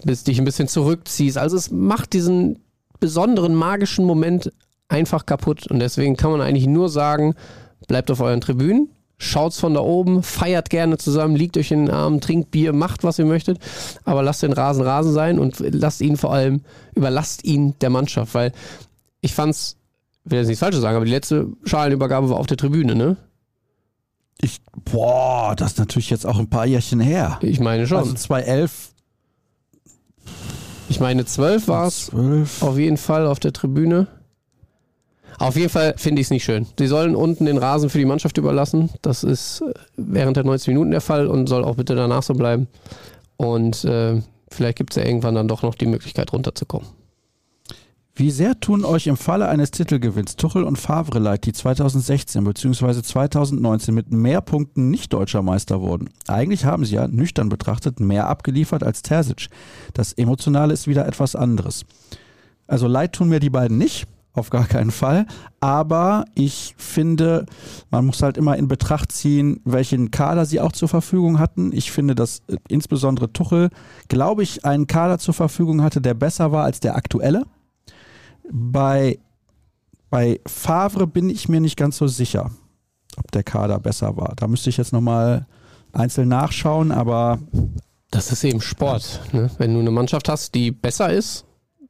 bis dich ein bisschen zurückziehst. Also es macht diesen besonderen magischen Moment einfach kaputt. Und deswegen kann man eigentlich nur sagen, bleibt auf euren Tribünen, schaut's von da oben, feiert gerne zusammen, liegt euch in den Armen, trinkt Bier, macht was ihr möchtet, aber lasst den Rasen Rasen sein und lasst ihn vor allem, überlasst ihn der Mannschaft, weil ich fand's, will jetzt nichts Falsches sagen, aber die letzte Schalenübergabe war auf der Tribüne, ne? Ich, boah, das ist natürlich jetzt auch ein paar Jährchen her. Ich meine schon. Also 2011, ich meine, zwölf war es 12. auf jeden Fall auf der Tribüne. Auf jeden Fall finde ich es nicht schön. Sie sollen unten den Rasen für die Mannschaft überlassen. Das ist äh, während der 90 Minuten der Fall und soll auch bitte danach so bleiben. Und äh, vielleicht gibt es ja irgendwann dann doch noch die Möglichkeit runterzukommen. Wie sehr tun euch im Falle eines Titelgewinns Tuchel und Favre leid, die 2016 bzw. 2019 mit mehr Punkten nicht deutscher Meister wurden? Eigentlich haben sie ja, nüchtern betrachtet, mehr abgeliefert als Terzic. Das Emotionale ist wieder etwas anderes. Also leid tun mir die beiden nicht, auf gar keinen Fall. Aber ich finde, man muss halt immer in Betracht ziehen, welchen Kader sie auch zur Verfügung hatten. Ich finde, dass äh, insbesondere Tuchel, glaube ich, einen Kader zur Verfügung hatte, der besser war als der aktuelle. Bei, bei Favre bin ich mir nicht ganz so sicher, ob der Kader besser war. Da müsste ich jetzt nochmal einzeln nachschauen, aber Das ist eben Sport. Ne? Wenn du eine Mannschaft hast, die besser ist,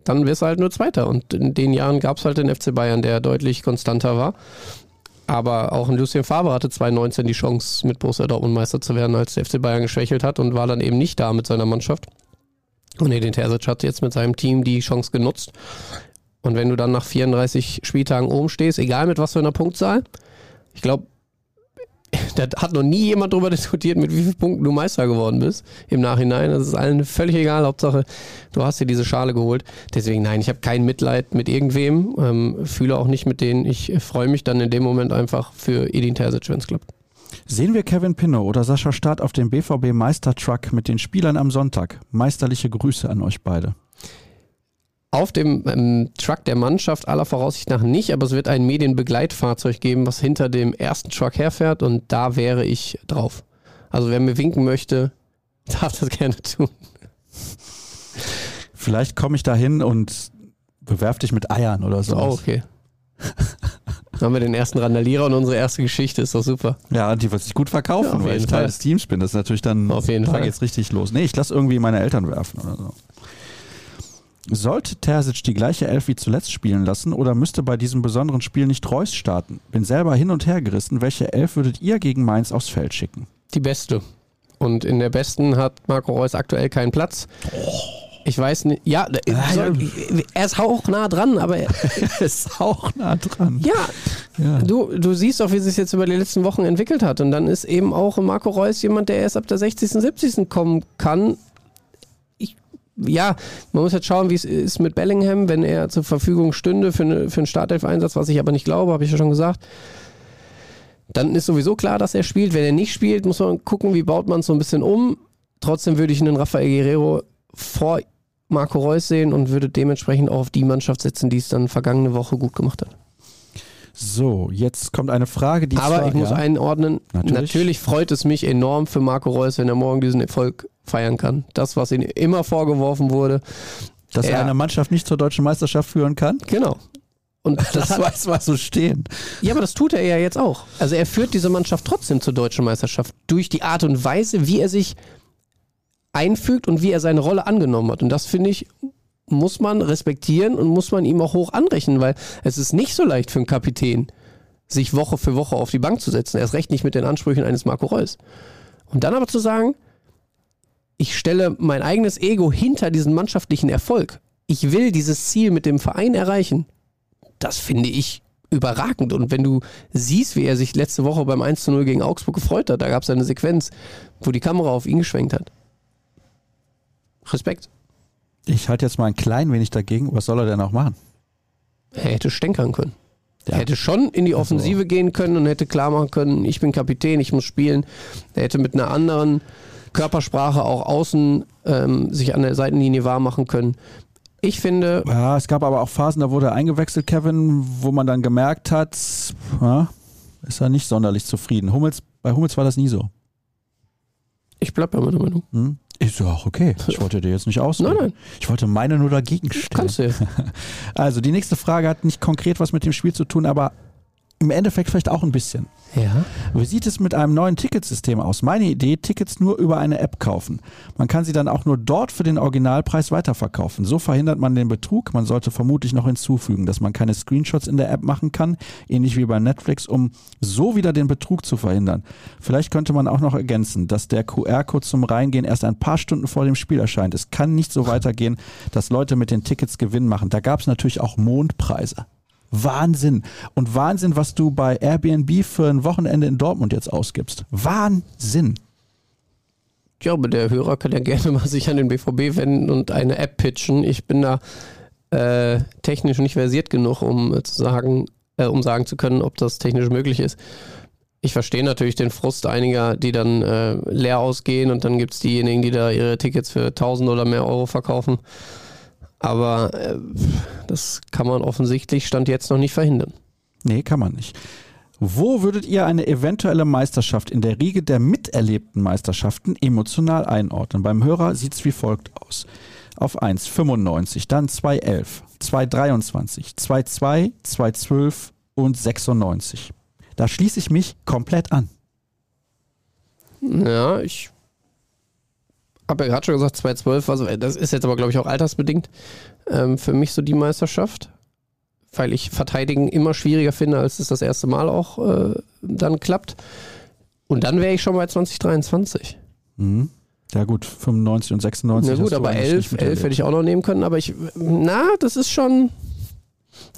dann wirst du halt nur Zweiter. Und in den Jahren gab es halt den FC Bayern, der deutlich konstanter war. Aber auch ein Lucien Favre hatte 2019 die Chance, mit Borussia Dortmund Meister zu werden, als der FC Bayern geschwächelt hat und war dann eben nicht da mit seiner Mannschaft. Und Edin Terzic hat jetzt mit seinem Team die Chance genutzt. Und wenn du dann nach 34 Spieltagen oben stehst, egal mit was für einer Punktzahl, ich glaube, Da hat noch nie jemand darüber [LAUGHS] diskutiert, mit wie vielen Punkten du Meister geworden bist im Nachhinein. Das ist allen völlig egal. Hauptsache, du hast dir diese Schale geholt. Deswegen, nein, ich habe kein Mitleid mit irgendwem. Ähm, fühle auch nicht mit denen. Ich freue mich dann in dem Moment einfach für Edin Terzic, wenn es klappt. Sehen wir Kevin Pinnow oder Sascha Staat auf dem BVB Meistertruck mit den Spielern am Sonntag? Meisterliche Grüße an euch beide. Auf dem ähm, Truck der Mannschaft aller Voraussicht nach nicht, aber es wird ein Medienbegleitfahrzeug geben, was hinter dem ersten Truck herfährt und da wäre ich drauf. Also wer mir winken möchte, [LAUGHS] darf das gerne tun. Vielleicht komme ich da hin und bewerf dich mit Eiern oder so. Oh, okay. Dann haben wir den ersten Randalierer und unsere erste Geschichte, ist doch super. Ja, die wird sich gut verkaufen, ja, weil ich Teil des Teams bin. Das ist natürlich dann auf jeden Fall jetzt richtig los. Nee, ich lasse irgendwie meine Eltern werfen oder so. Sollte Terzic die gleiche Elf wie zuletzt spielen lassen oder müsste bei diesem besonderen Spiel nicht Reus starten? Bin selber hin und her gerissen. Welche Elf würdet ihr gegen Mainz aufs Feld schicken? Die beste. Und in der besten hat Marco Reus aktuell keinen Platz. Ich weiß nicht, ja, soll, er ist hauchnah dran, aber [LAUGHS] er ist hauchnah dran. Ja, ja, Du, du siehst doch, wie es sich jetzt über die letzten Wochen entwickelt hat. Und dann ist eben auch Marco Reus jemand, der erst ab der 60., 70. kommen kann ja, man muss jetzt schauen, wie es ist mit Bellingham, wenn er zur Verfügung stünde für, eine, für einen Startelf-Einsatz, was ich aber nicht glaube, habe ich ja schon gesagt. Dann ist sowieso klar, dass er spielt. Wenn er nicht spielt, muss man gucken, wie baut man es so ein bisschen um. Trotzdem würde ich einen Rafael Guerrero vor Marco Reus sehen und würde dementsprechend auch auf die Mannschaft setzen, die es dann vergangene Woche gut gemacht hat. So, jetzt kommt eine Frage, die Aber ich muss ja, einordnen. Natürlich. natürlich. freut es mich enorm für Marco Reus, wenn er morgen diesen Erfolg feiern kann. Das, was ihm immer vorgeworfen wurde. Dass er, er eine Mannschaft nicht zur deutschen Meisterschaft führen kann? Genau. Und [LAUGHS] das, das weiß mal so stehen. Ja, aber das tut er ja jetzt auch. Also er führt diese Mannschaft trotzdem zur deutschen Meisterschaft durch die Art und Weise, wie er sich einfügt und wie er seine Rolle angenommen hat. Und das finde ich muss man respektieren und muss man ihm auch hoch anrechnen, weil es ist nicht so leicht für einen Kapitän, sich Woche für Woche auf die Bank zu setzen. Erst recht nicht mit den Ansprüchen eines Marco Reus. Und dann aber zu sagen, ich stelle mein eigenes Ego hinter diesen mannschaftlichen Erfolg. Ich will dieses Ziel mit dem Verein erreichen. Das finde ich überragend. Und wenn du siehst, wie er sich letzte Woche beim 1 zu 0 gegen Augsburg gefreut hat, da gab es eine Sequenz, wo die Kamera auf ihn geschwenkt hat. Respekt. Ich halte jetzt mal ein klein wenig dagegen. Was soll er denn auch machen? Er hätte stänkern können. Ja. Er hätte schon in die also Offensive also. gehen können und hätte klar machen können, ich bin Kapitän, ich muss spielen. Er hätte mit einer anderen Körpersprache auch außen ähm, sich an der Seitenlinie wahr machen können. Ich finde. Ja, es gab aber auch Phasen, da wurde er eingewechselt, Kevin, wo man dann gemerkt hat, ja, ist er nicht sonderlich zufrieden. Hummels, bei Hummels war das nie so. Ich bleibe bei meiner Meinung. Hm? Ist ja auch okay. Ich wollte dir jetzt nicht ausreden. Nein, nein. Ich wollte meine nur dagegen stellen. Kannst du. [LAUGHS] Also die nächste Frage hat nicht konkret was mit dem Spiel zu tun, aber im Endeffekt vielleicht auch ein bisschen. Ja. Wie sieht es mit einem neuen Ticketsystem aus? Meine Idee, Tickets nur über eine App kaufen. Man kann sie dann auch nur dort für den Originalpreis weiterverkaufen. So verhindert man den Betrug. Man sollte vermutlich noch hinzufügen, dass man keine Screenshots in der App machen kann, ähnlich wie bei Netflix, um so wieder den Betrug zu verhindern. Vielleicht könnte man auch noch ergänzen, dass der QR-Code zum Reingehen erst ein paar Stunden vor dem Spiel erscheint. Es kann nicht so weitergehen, dass Leute mit den Tickets Gewinn machen. Da gab es natürlich auch Mondpreise. Wahnsinn. Und Wahnsinn, was du bei Airbnb für ein Wochenende in Dortmund jetzt ausgibst. Wahnsinn. Ja, aber der Hörer kann ja gerne mal sich an den BVB wenden und eine App pitchen. Ich bin da äh, technisch nicht versiert genug, um äh, zu sagen, äh, um sagen zu können, ob das technisch möglich ist. Ich verstehe natürlich den Frust einiger, die dann äh, leer ausgehen und dann gibt es diejenigen, die da ihre Tickets für 1000 oder mehr Euro verkaufen. Aber äh, das kann man offensichtlich Stand jetzt noch nicht verhindern. Nee, kann man nicht. Wo würdet ihr eine eventuelle Meisterschaft in der Riege der miterlebten Meisterschaften emotional einordnen? Beim Hörer sieht es wie folgt aus. Auf 1 95, dann 211, 223, 22, 212 und 96. Da schließe ich mich komplett an. Ja, ich habe ja gerade schon gesagt, 2012, also das ist jetzt aber, glaube ich, auch altersbedingt ähm, für mich so die Meisterschaft, weil ich Verteidigen immer schwieriger finde, als es das erste Mal auch äh, dann klappt. Und dann wäre ich schon bei 2023. Mhm. Ja gut, 95 und 96. Na gut, aber 11, 11 hätte ich auch noch nehmen können, aber ich, na, das ist schon,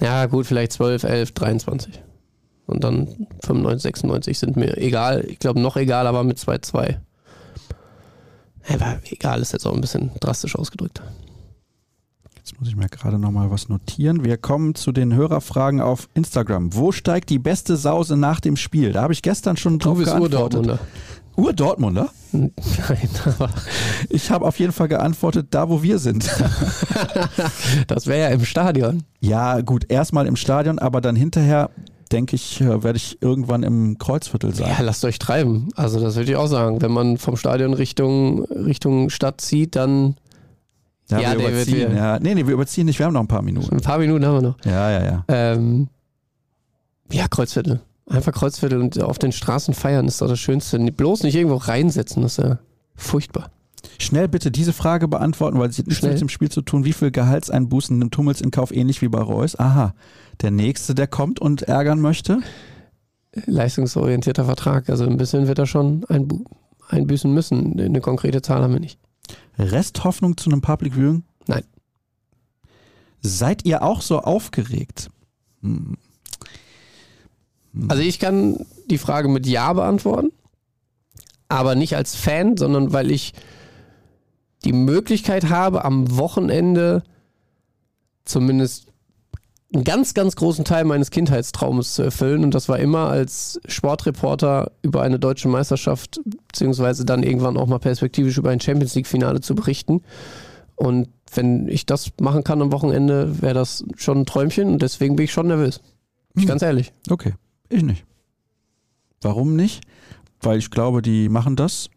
ja gut, vielleicht 12, 11, 23. Und dann 95, 96 sind mir egal. Ich glaube noch egal, aber mit 2-2. Aber egal ist jetzt auch ein bisschen drastisch ausgedrückt. Jetzt muss ich mir gerade nochmal was notieren. Wir kommen zu den Hörerfragen auf Instagram. Wo steigt die beste Sause nach dem Spiel? Da habe ich gestern schon drauf Du bist geantwortet. Ur-Dortmunder. Ur-Dortmunder? Nein, aber [LAUGHS] Ich habe auf jeden Fall geantwortet, da wo wir sind. [LAUGHS] das wäre ja im Stadion. ja, gut, erstmal im Stadion, aber dann hinterher, denke ich, äh, werde ich irgendwann im Kreuzviertel sein. Ja, lasst euch treiben. Also das würde ich auch sagen. Wenn man vom Stadion Richtung, Richtung Stadt zieht, dann Ja, Ja, wir David, überziehen. wir- Ja. Nee, nee, wir überziehen nicht, wir haben noch ein paar Minuten. ein paar Minuten haben wir noch. Ja, ja, ja. Ähm, ja, Kreuzviertel. Einfach Kreuzviertel und auf den Straßen feiern ist doch das Schönste. Bloß nicht irgendwo reinsetzen, das ist ja furchtbar. Schnell bitte diese Frage beantworten, weil sie hat nichts Schnell. mit dem Spiel zu tun. Wie viel Gehaltseinbußen nimmt Hummels in Kauf, ähnlich wie bei Reus? Aha, der Nächste, der kommt und ärgern möchte? Leistungsorientierter Vertrag. Also ein bisschen wird er schon einbu einbüßen müssen. Eine konkrete Zahl haben wir nicht. Resthoffnung zu einem Public Viewing? Nein. Seid ihr auch so aufgeregt? Hm. Also ich kann die Frage mit Ja beantworten, aber nicht als Fan, sondern weil ich die Möglichkeit habe, am Wochenende zumindest einen ganz, ganz großen Teil meines Kindheitstraumes zu erfüllen. Und das war immer als Sportreporter über eine deutsche Meisterschaft, beziehungsweise dann irgendwann auch mal perspektivisch über ein Champions League-Finale zu berichten. Und wenn ich das machen kann am Wochenende, wäre das schon ein Träumchen und deswegen bin ich schon nervös. Ich Hm. ganz ehrlich. Okay, ich nicht. Warum nicht? Weil ich glaube, die machen das.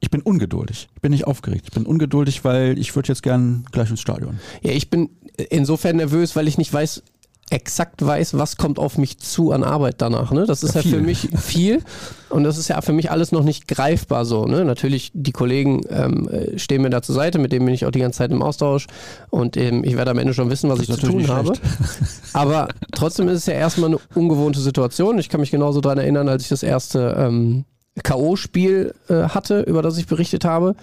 Ich bin ungeduldig. Ich bin nicht aufgeregt. Ich bin ungeduldig, weil ich würde jetzt gern gleich ins Stadion. Ja, ich bin insofern nervös, weil ich nicht weiß, exakt weiß, was kommt auf mich zu an Arbeit danach. Ne? Das ist Ja, ja, für mich viel und das ist ja für mich alles noch nicht greifbar so. Ne? Natürlich, die Kollegen ähm, äh, stehen mir da zur Seite, mit denen bin ich auch die ganze Zeit im Austausch und ähm, ich werde am Ende schon wissen, was Das ich zu tun habe. Aber trotzdem ist es ja erstmal eine ungewohnte Situation. Ich kann mich genauso daran erinnern, als ich das erste ähm, K.O.-Spiel äh, hatte, über das ich berichtet habe,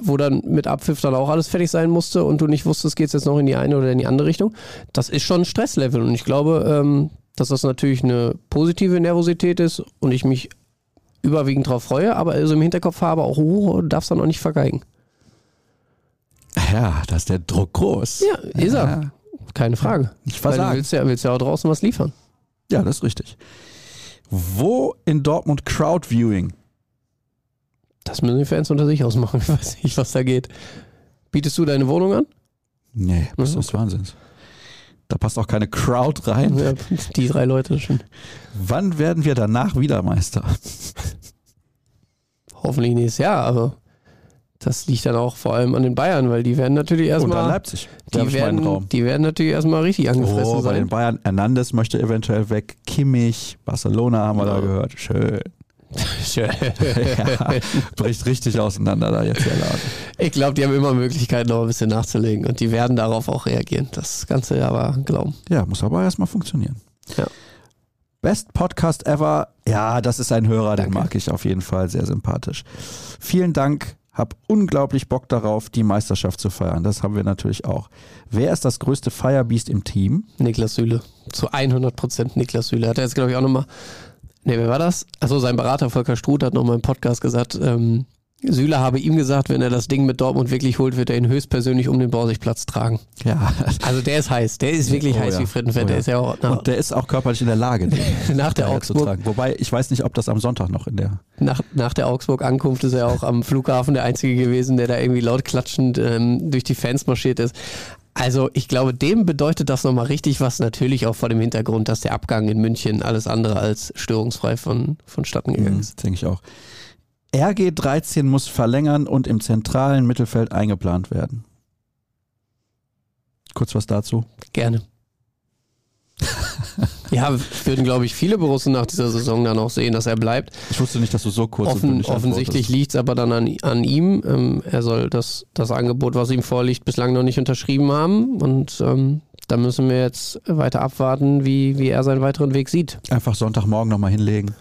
wo dann mit Abpfiff dann auch alles fertig sein musste und du nicht wusstest, geht es jetzt noch in die eine oder in die andere Richtung. Das ist schon ein Stresslevel und ich glaube, ähm, dass das natürlich eine positive Nervosität ist und ich mich überwiegend darauf freue, aber also im Hinterkopf habe auch, oh, du darfst dann auch nicht vergeigen. Ja, da ist der Druck groß. Ja, ist er. Ja, Keine Frage. Nicht Weil du willst ja, willst ja auch draußen was liefern. Ja, das ist richtig. Wo in Dortmund Crowdviewing? Das müssen die Fans unter sich ausmachen. [LAUGHS] Ich weiß nicht, was da geht. Bietest du deine Wohnung an? Nee, das ist Mhm. des Wahnsinns. Da passt auch keine Crowd rein. Ja, die drei Leute schon. Wann werden wir danach wieder Meister? Hoffentlich nächstes Jahr, aber das liegt dann auch vor allem an den Bayern, weil die werden natürlich Und erstmal. Leipzig. Da hab Die werden, die werden natürlich erstmal richtig angefressen Oh, bei den sein. Bayern. Hernandez möchte eventuell weg. Kimmich, Barcelona haben wir da Ja. gehört. Schön. [LAUGHS] Schön. ja, bricht richtig auseinander da jetzt der Laden. Ich glaube, die haben immer Möglichkeiten, noch ein bisschen nachzulegen und die werden darauf auch reagieren. Das Ganze aber glauben. Ja, muss aber erstmal funktionieren. Ja. Best Podcast ever. Ja, das ist ein Hörer, den Danke. mag ich auf jeden Fall sehr sympathisch. Vielen Dank. Hab unglaublich Bock darauf, die Meisterschaft zu feiern. Das haben wir natürlich auch. Wer ist das größte Firebeast im Team? Niklas Süle. Zu 100% Niklas Süle. Hat er jetzt, glaube ich, auch nochmal. Ne, wer war das? Achso, sein Berater Volker Struth hat nochmal im Podcast gesagt, ähm, Süle habe ihm gesagt, wenn er das Ding mit Dortmund wirklich holt, wird er ihn höchstpersönlich um den Borsigplatz tragen. Ja. Also der ist heiß. Der ist wirklich Oh heiß ja. wie Frittenfett. Oh Der ja. ist ja auch Und der ist auch körperlich in der Lage, den [LAUGHS] nach der daher zu Augsburg tragen. Wobei, ich weiß nicht, ob das am Sonntag noch in der. Nach, nach der Augsburg-Ankunft ist er auch am Flughafen der Einzige gewesen, der da irgendwie laut klatschend ähm, durch die Fans marschiert ist. Also ich glaube, dem bedeutet das nochmal richtig was, natürlich auch vor dem Hintergrund, dass der Abgang in München alles andere als störungsfrei von, vonstatten gegangen Mhm, ist. denke ich auch. RG13 muss verlängern und im zentralen Mittelfeld eingeplant werden. Kurz was dazu. Gerne. [LAUGHS] ja, würden, glaube ich, viele Borussen nach dieser Saison dann auch sehen, dass er bleibt. Ich wusste nicht, dass du so kurz Offen, offensichtlich liegt es aber dann an, an ihm. Ähm, er soll das, das Angebot, was ihm vorliegt, bislang noch nicht unterschrieben haben. Und ähm, da müssen wir jetzt weiter abwarten, wie, wie er seinen weiteren Weg sieht. Einfach Sonntagmorgen nochmal hinlegen.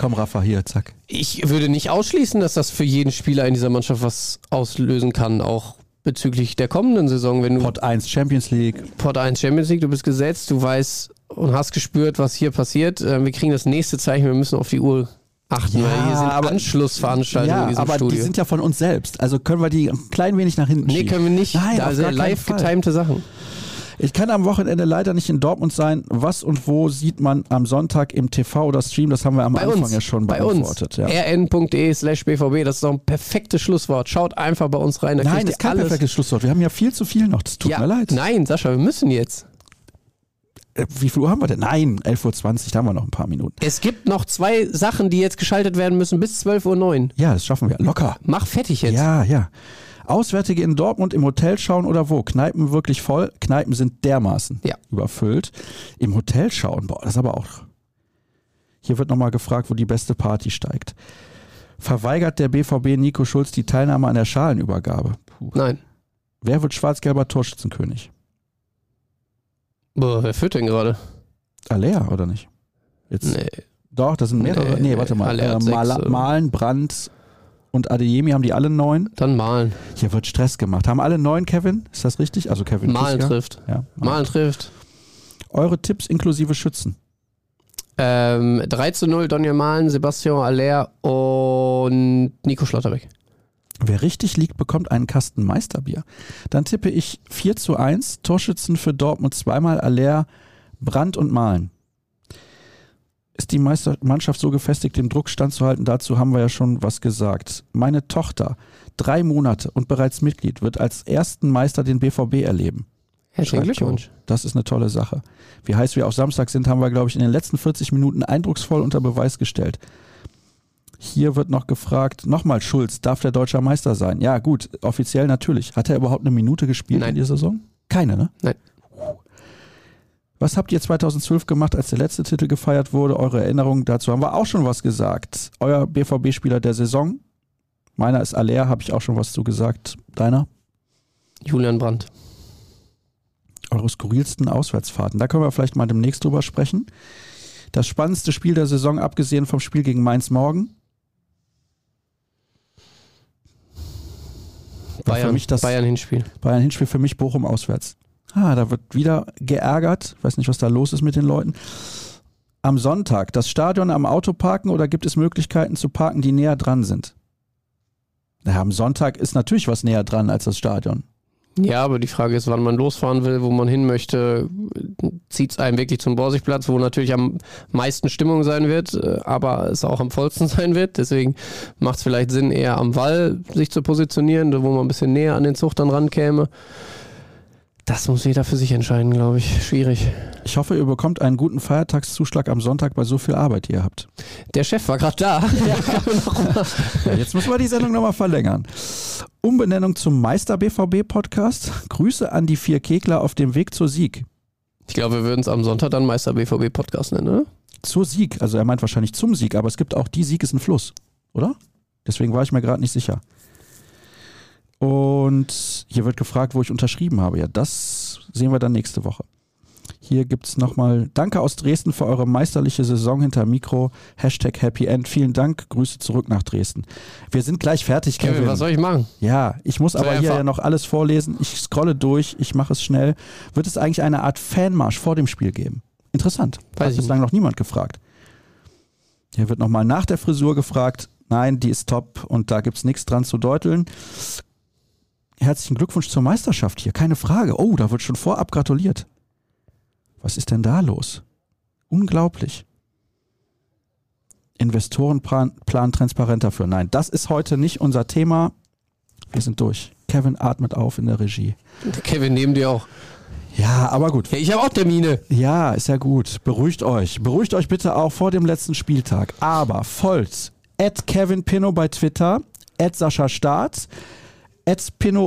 Komm, Rafa, hier, zack. Ich würde nicht ausschließen, dass das für jeden Spieler in dieser Mannschaft was auslösen kann, auch bezüglich der kommenden Saison. Wenn du Pot 1 Champions League. Pot 1 Champions League, du bist gesetzt, du weißt, und hast gespürt, was hier passiert. Äh, wir kriegen das nächste Zeichen, wir müssen auf die Uhr achten, Ja, weil hier sind aber- Anschlussveranstaltungen in Ja, diesem aber Studio. die sind ja von uns selbst. Also können wir die ein klein wenig nach hinten nee, schieben. können wir nicht. Nein, da sind live getimte Sachen. Ich kann am Wochenende leider nicht in Dortmund sein. Was und wo sieht man am Sonntag im TV oder Stream? Das haben wir am Bei Anfang uns. ja schon bei uns. beantwortet. Ja. rn.de slash bvb. Das ist doch ein perfektes Schlusswort. Schaut einfach bei uns rein. Nein, das ist kein alles. perfektes Schlusswort. Wir haben ja viel zu viel noch. Das tut ja, mir leid. Nein, Sascha, wir müssen jetzt. Äh, Wie viel Uhr haben wir denn? Nein, 11.20 Uhr, da haben wir noch ein paar Minuten. Es gibt noch zwei Sachen, die jetzt geschaltet werden müssen bis 12.09 Uhr. Ja, das schaffen wir. Locker. Mach fertig jetzt. Ja, ja. Auswärtige in Dortmund im Hotel schauen oder wo? Kneipen wirklich voll. Kneipen sind dermaßen Ja. überfüllt. Im Hotel schauen, boah, das ist aber auch. Hier wird nochmal gefragt, wo die beste Party steigt. Verweigert der BVB Nico Schulz die Teilnahme an der Schalenübergabe? Puh. Nein. Wer wird schwarz-gelber Torschützenkönig? Boah, wer führt denn gerade? Alea, oder nicht? Jetzt, Nee. Doch, das sind mehrere. Nee, Nee, warte mal. Alea Äh, oder? Malen, Brandt und Adeyemi haben die alle neun. Dann Malen. Hier wird Stress gemacht. Haben alle neun, Kevin? Ist das richtig? Also Kevin Malen Kiska? trifft. Ja. Malen trifft. Eure Tipps inklusive Schützen. Ähm, 3 zu 0, Donja Malen, Sebastian Aller und Nico Schlotterbeck. Wer richtig liegt, bekommt einen Kasten Meisterbier. Dann tippe ich 4 zu 1. Torschützen für Dortmund zweimal Aller, Brandt und Malen. Ist die Meister Mannschaft so gefestigt, dem Druck standzuhalten? Dazu haben wir ja schon was gesagt. Meine Tochter, drei Monate und bereits Mitglied, wird als ersten Meister den BVB erleben. Herzlichen Glückwunsch. Das ist eine tolle Sache. Wie heiß wir auf Samstag sind, haben wir, glaube ich, in den letzten 40 Minuten eindrucksvoll unter Beweis gestellt. Hier wird noch gefragt, nochmal Schulz, darf der deutscher Meister sein? Ja, gut, offiziell natürlich. Hat er überhaupt eine Minute gespielt Nein. in dieser Saison? Keine, ne? Nein. Was habt ihr 2012 gemacht, als der letzte Titel gefeiert wurde? Eure Erinnerungen dazu haben wir auch schon was gesagt. Euer BVB-Spieler der Saison? Meiner ist Aller, habe ich auch schon was zu gesagt. Deiner? Julian Brandt. eure skurrilsten Auswärtsfahrten. Da können wir vielleicht mal demnächst drüber sprechen. Das spannendste Spiel der Saison, abgesehen vom Spiel gegen Mainz morgen. Für Bayern, mich das Bayern Hinspiel. Bayern Hinspiel für mich Bochum auswärts. Ah, da wird wieder geärgert. Weiß nicht, was da los ist mit den Leuten. Am Sonntag das Stadion am Auto parken oder gibt es Möglichkeiten zu parken, die näher dran sind? Ja, am Sonntag ist natürlich was näher dran als das Stadion. Ja, aber die Frage ist, wann man losfahren will, wo man hin möchte. Zieht es einen wirklich zum Borsigplatz, wo natürlich am meisten Stimmung sein wird, äh, aber es auch am vollsten [LAUGHS] sein wird. Deswegen macht es vielleicht Sinn, eher am Wall sich zu positionieren, wo man ein bisschen näher an den Zug dann rankäme. Das muss jeder für sich entscheiden, glaube ich. Schwierig. Ich hoffe, ihr bekommt einen guten Feiertagszuschlag am Sonntag bei so viel Arbeit, die ihr habt. Der Chef war gerade da. [LAUGHS] Ja, jetzt müssen wir die Sendung nochmal verlängern. Umbenennung zum Meister BVB Podcast. Grüße an die vier Kegler auf dem Weg zur Sieg. Ich glaube, wir würden es am Sonntag dann Meister BVB Podcast nennen, oder? Zur Sieg. Also er meint wahrscheinlich zum Sieg, aber es gibt auch die Sieg ist ein Fluss, oder? Deswegen war ich mir gerade nicht sicher. Und hier wird gefragt, wo ich unterschrieben habe. Ja, das sehen wir dann nächste Woche. Hier gibt es nochmal Danke aus Dresden für eure meisterliche Saison hinter Mikro. Hashtag Happy End. Vielen Dank. Grüße zurück nach Dresden. Wir sind gleich fertig, Kevin. Kevin, was soll ich machen? Ja, ich muss Soll aber hier ja noch alles vorlesen. Ich scrolle durch, ich mache es schnell. Wird es eigentlich eine Art Fanmarsch vor dem Spiel geben? Interessant. Weiß Hat bislang noch niemand gefragt. Hier wird nochmal nach der Frisur gefragt. Nein, die ist top und da gibt es nichts dran zu deuteln. Herzlichen Glückwunsch zur Meisterschaft hier, keine Frage. Oh, da wird schon vorab gratuliert. Was ist denn da los? Unglaublich. Investorenplan Plan transparenter für. Nein, das ist heute nicht unser Thema. Wir sind durch. Kevin atmet auf in der Regie. Kevin, neben dir auch. Ja, aber gut. Ja, ich habe auch Termine. Ja, ist ja gut. Beruhigt euch. Beruhigt euch bitte auch vor dem letzten Spieltag. Aber folgt at Kevin Pino bei Twitter, at Sascha Staat,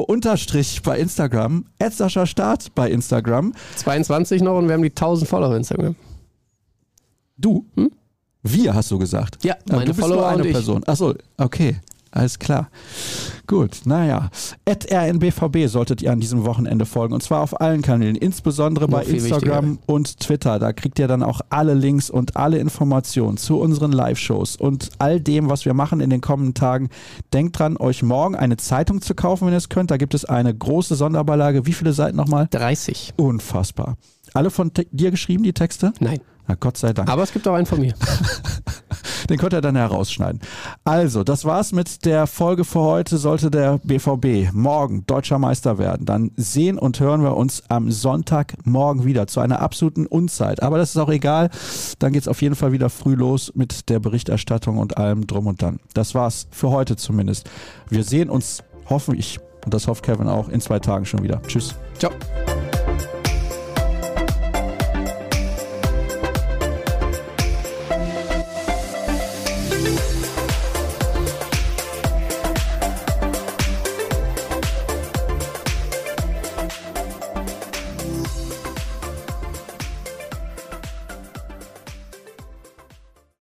unterstrich bei Instagram, at Sascha Staat bei Instagram. 22 noch und wir haben die 1000 Follower auf Instagram. Du? Hm? Wir, hast du gesagt. Ja, Aber meine du bist Follower nur eine und ich. Person. Achso, okay. Alles klar. Gut, naja. At RNBVB solltet ihr an diesem Wochenende folgen. Und zwar auf allen Kanälen, insbesondere Noch bei Instagram und Twitter. Da kriegt ihr dann auch alle Links und alle Informationen zu unseren Live-Shows und all dem, was wir machen in den kommenden Tagen. Denkt dran, euch morgen eine Zeitung zu kaufen, wenn ihr es könnt. Da gibt es eine große Sonderbeilage. Wie viele Seiten nochmal? 30. Unfassbar. alle von dir geschrieben, die Texte? Nein. Na Gott sei Dank. Aber es gibt auch einen von mir. [LAUGHS] Den könnt ihr dann herausschneiden. Also, das war's mit der Folge für heute. Sollte der BVB morgen deutscher Meister werden, dann sehen und hören wir uns am Sonntagmorgen wieder zu einer absoluten Unzeit. Aber das ist auch egal. Dann geht's auf jeden Fall wieder früh los mit der Berichterstattung und allem drum und dann. Das war's für heute zumindest. Wir sehen uns, hoffe ich, und das hofft Kevin auch, in zwei Tagen schon wieder. Tschüss. Ciao.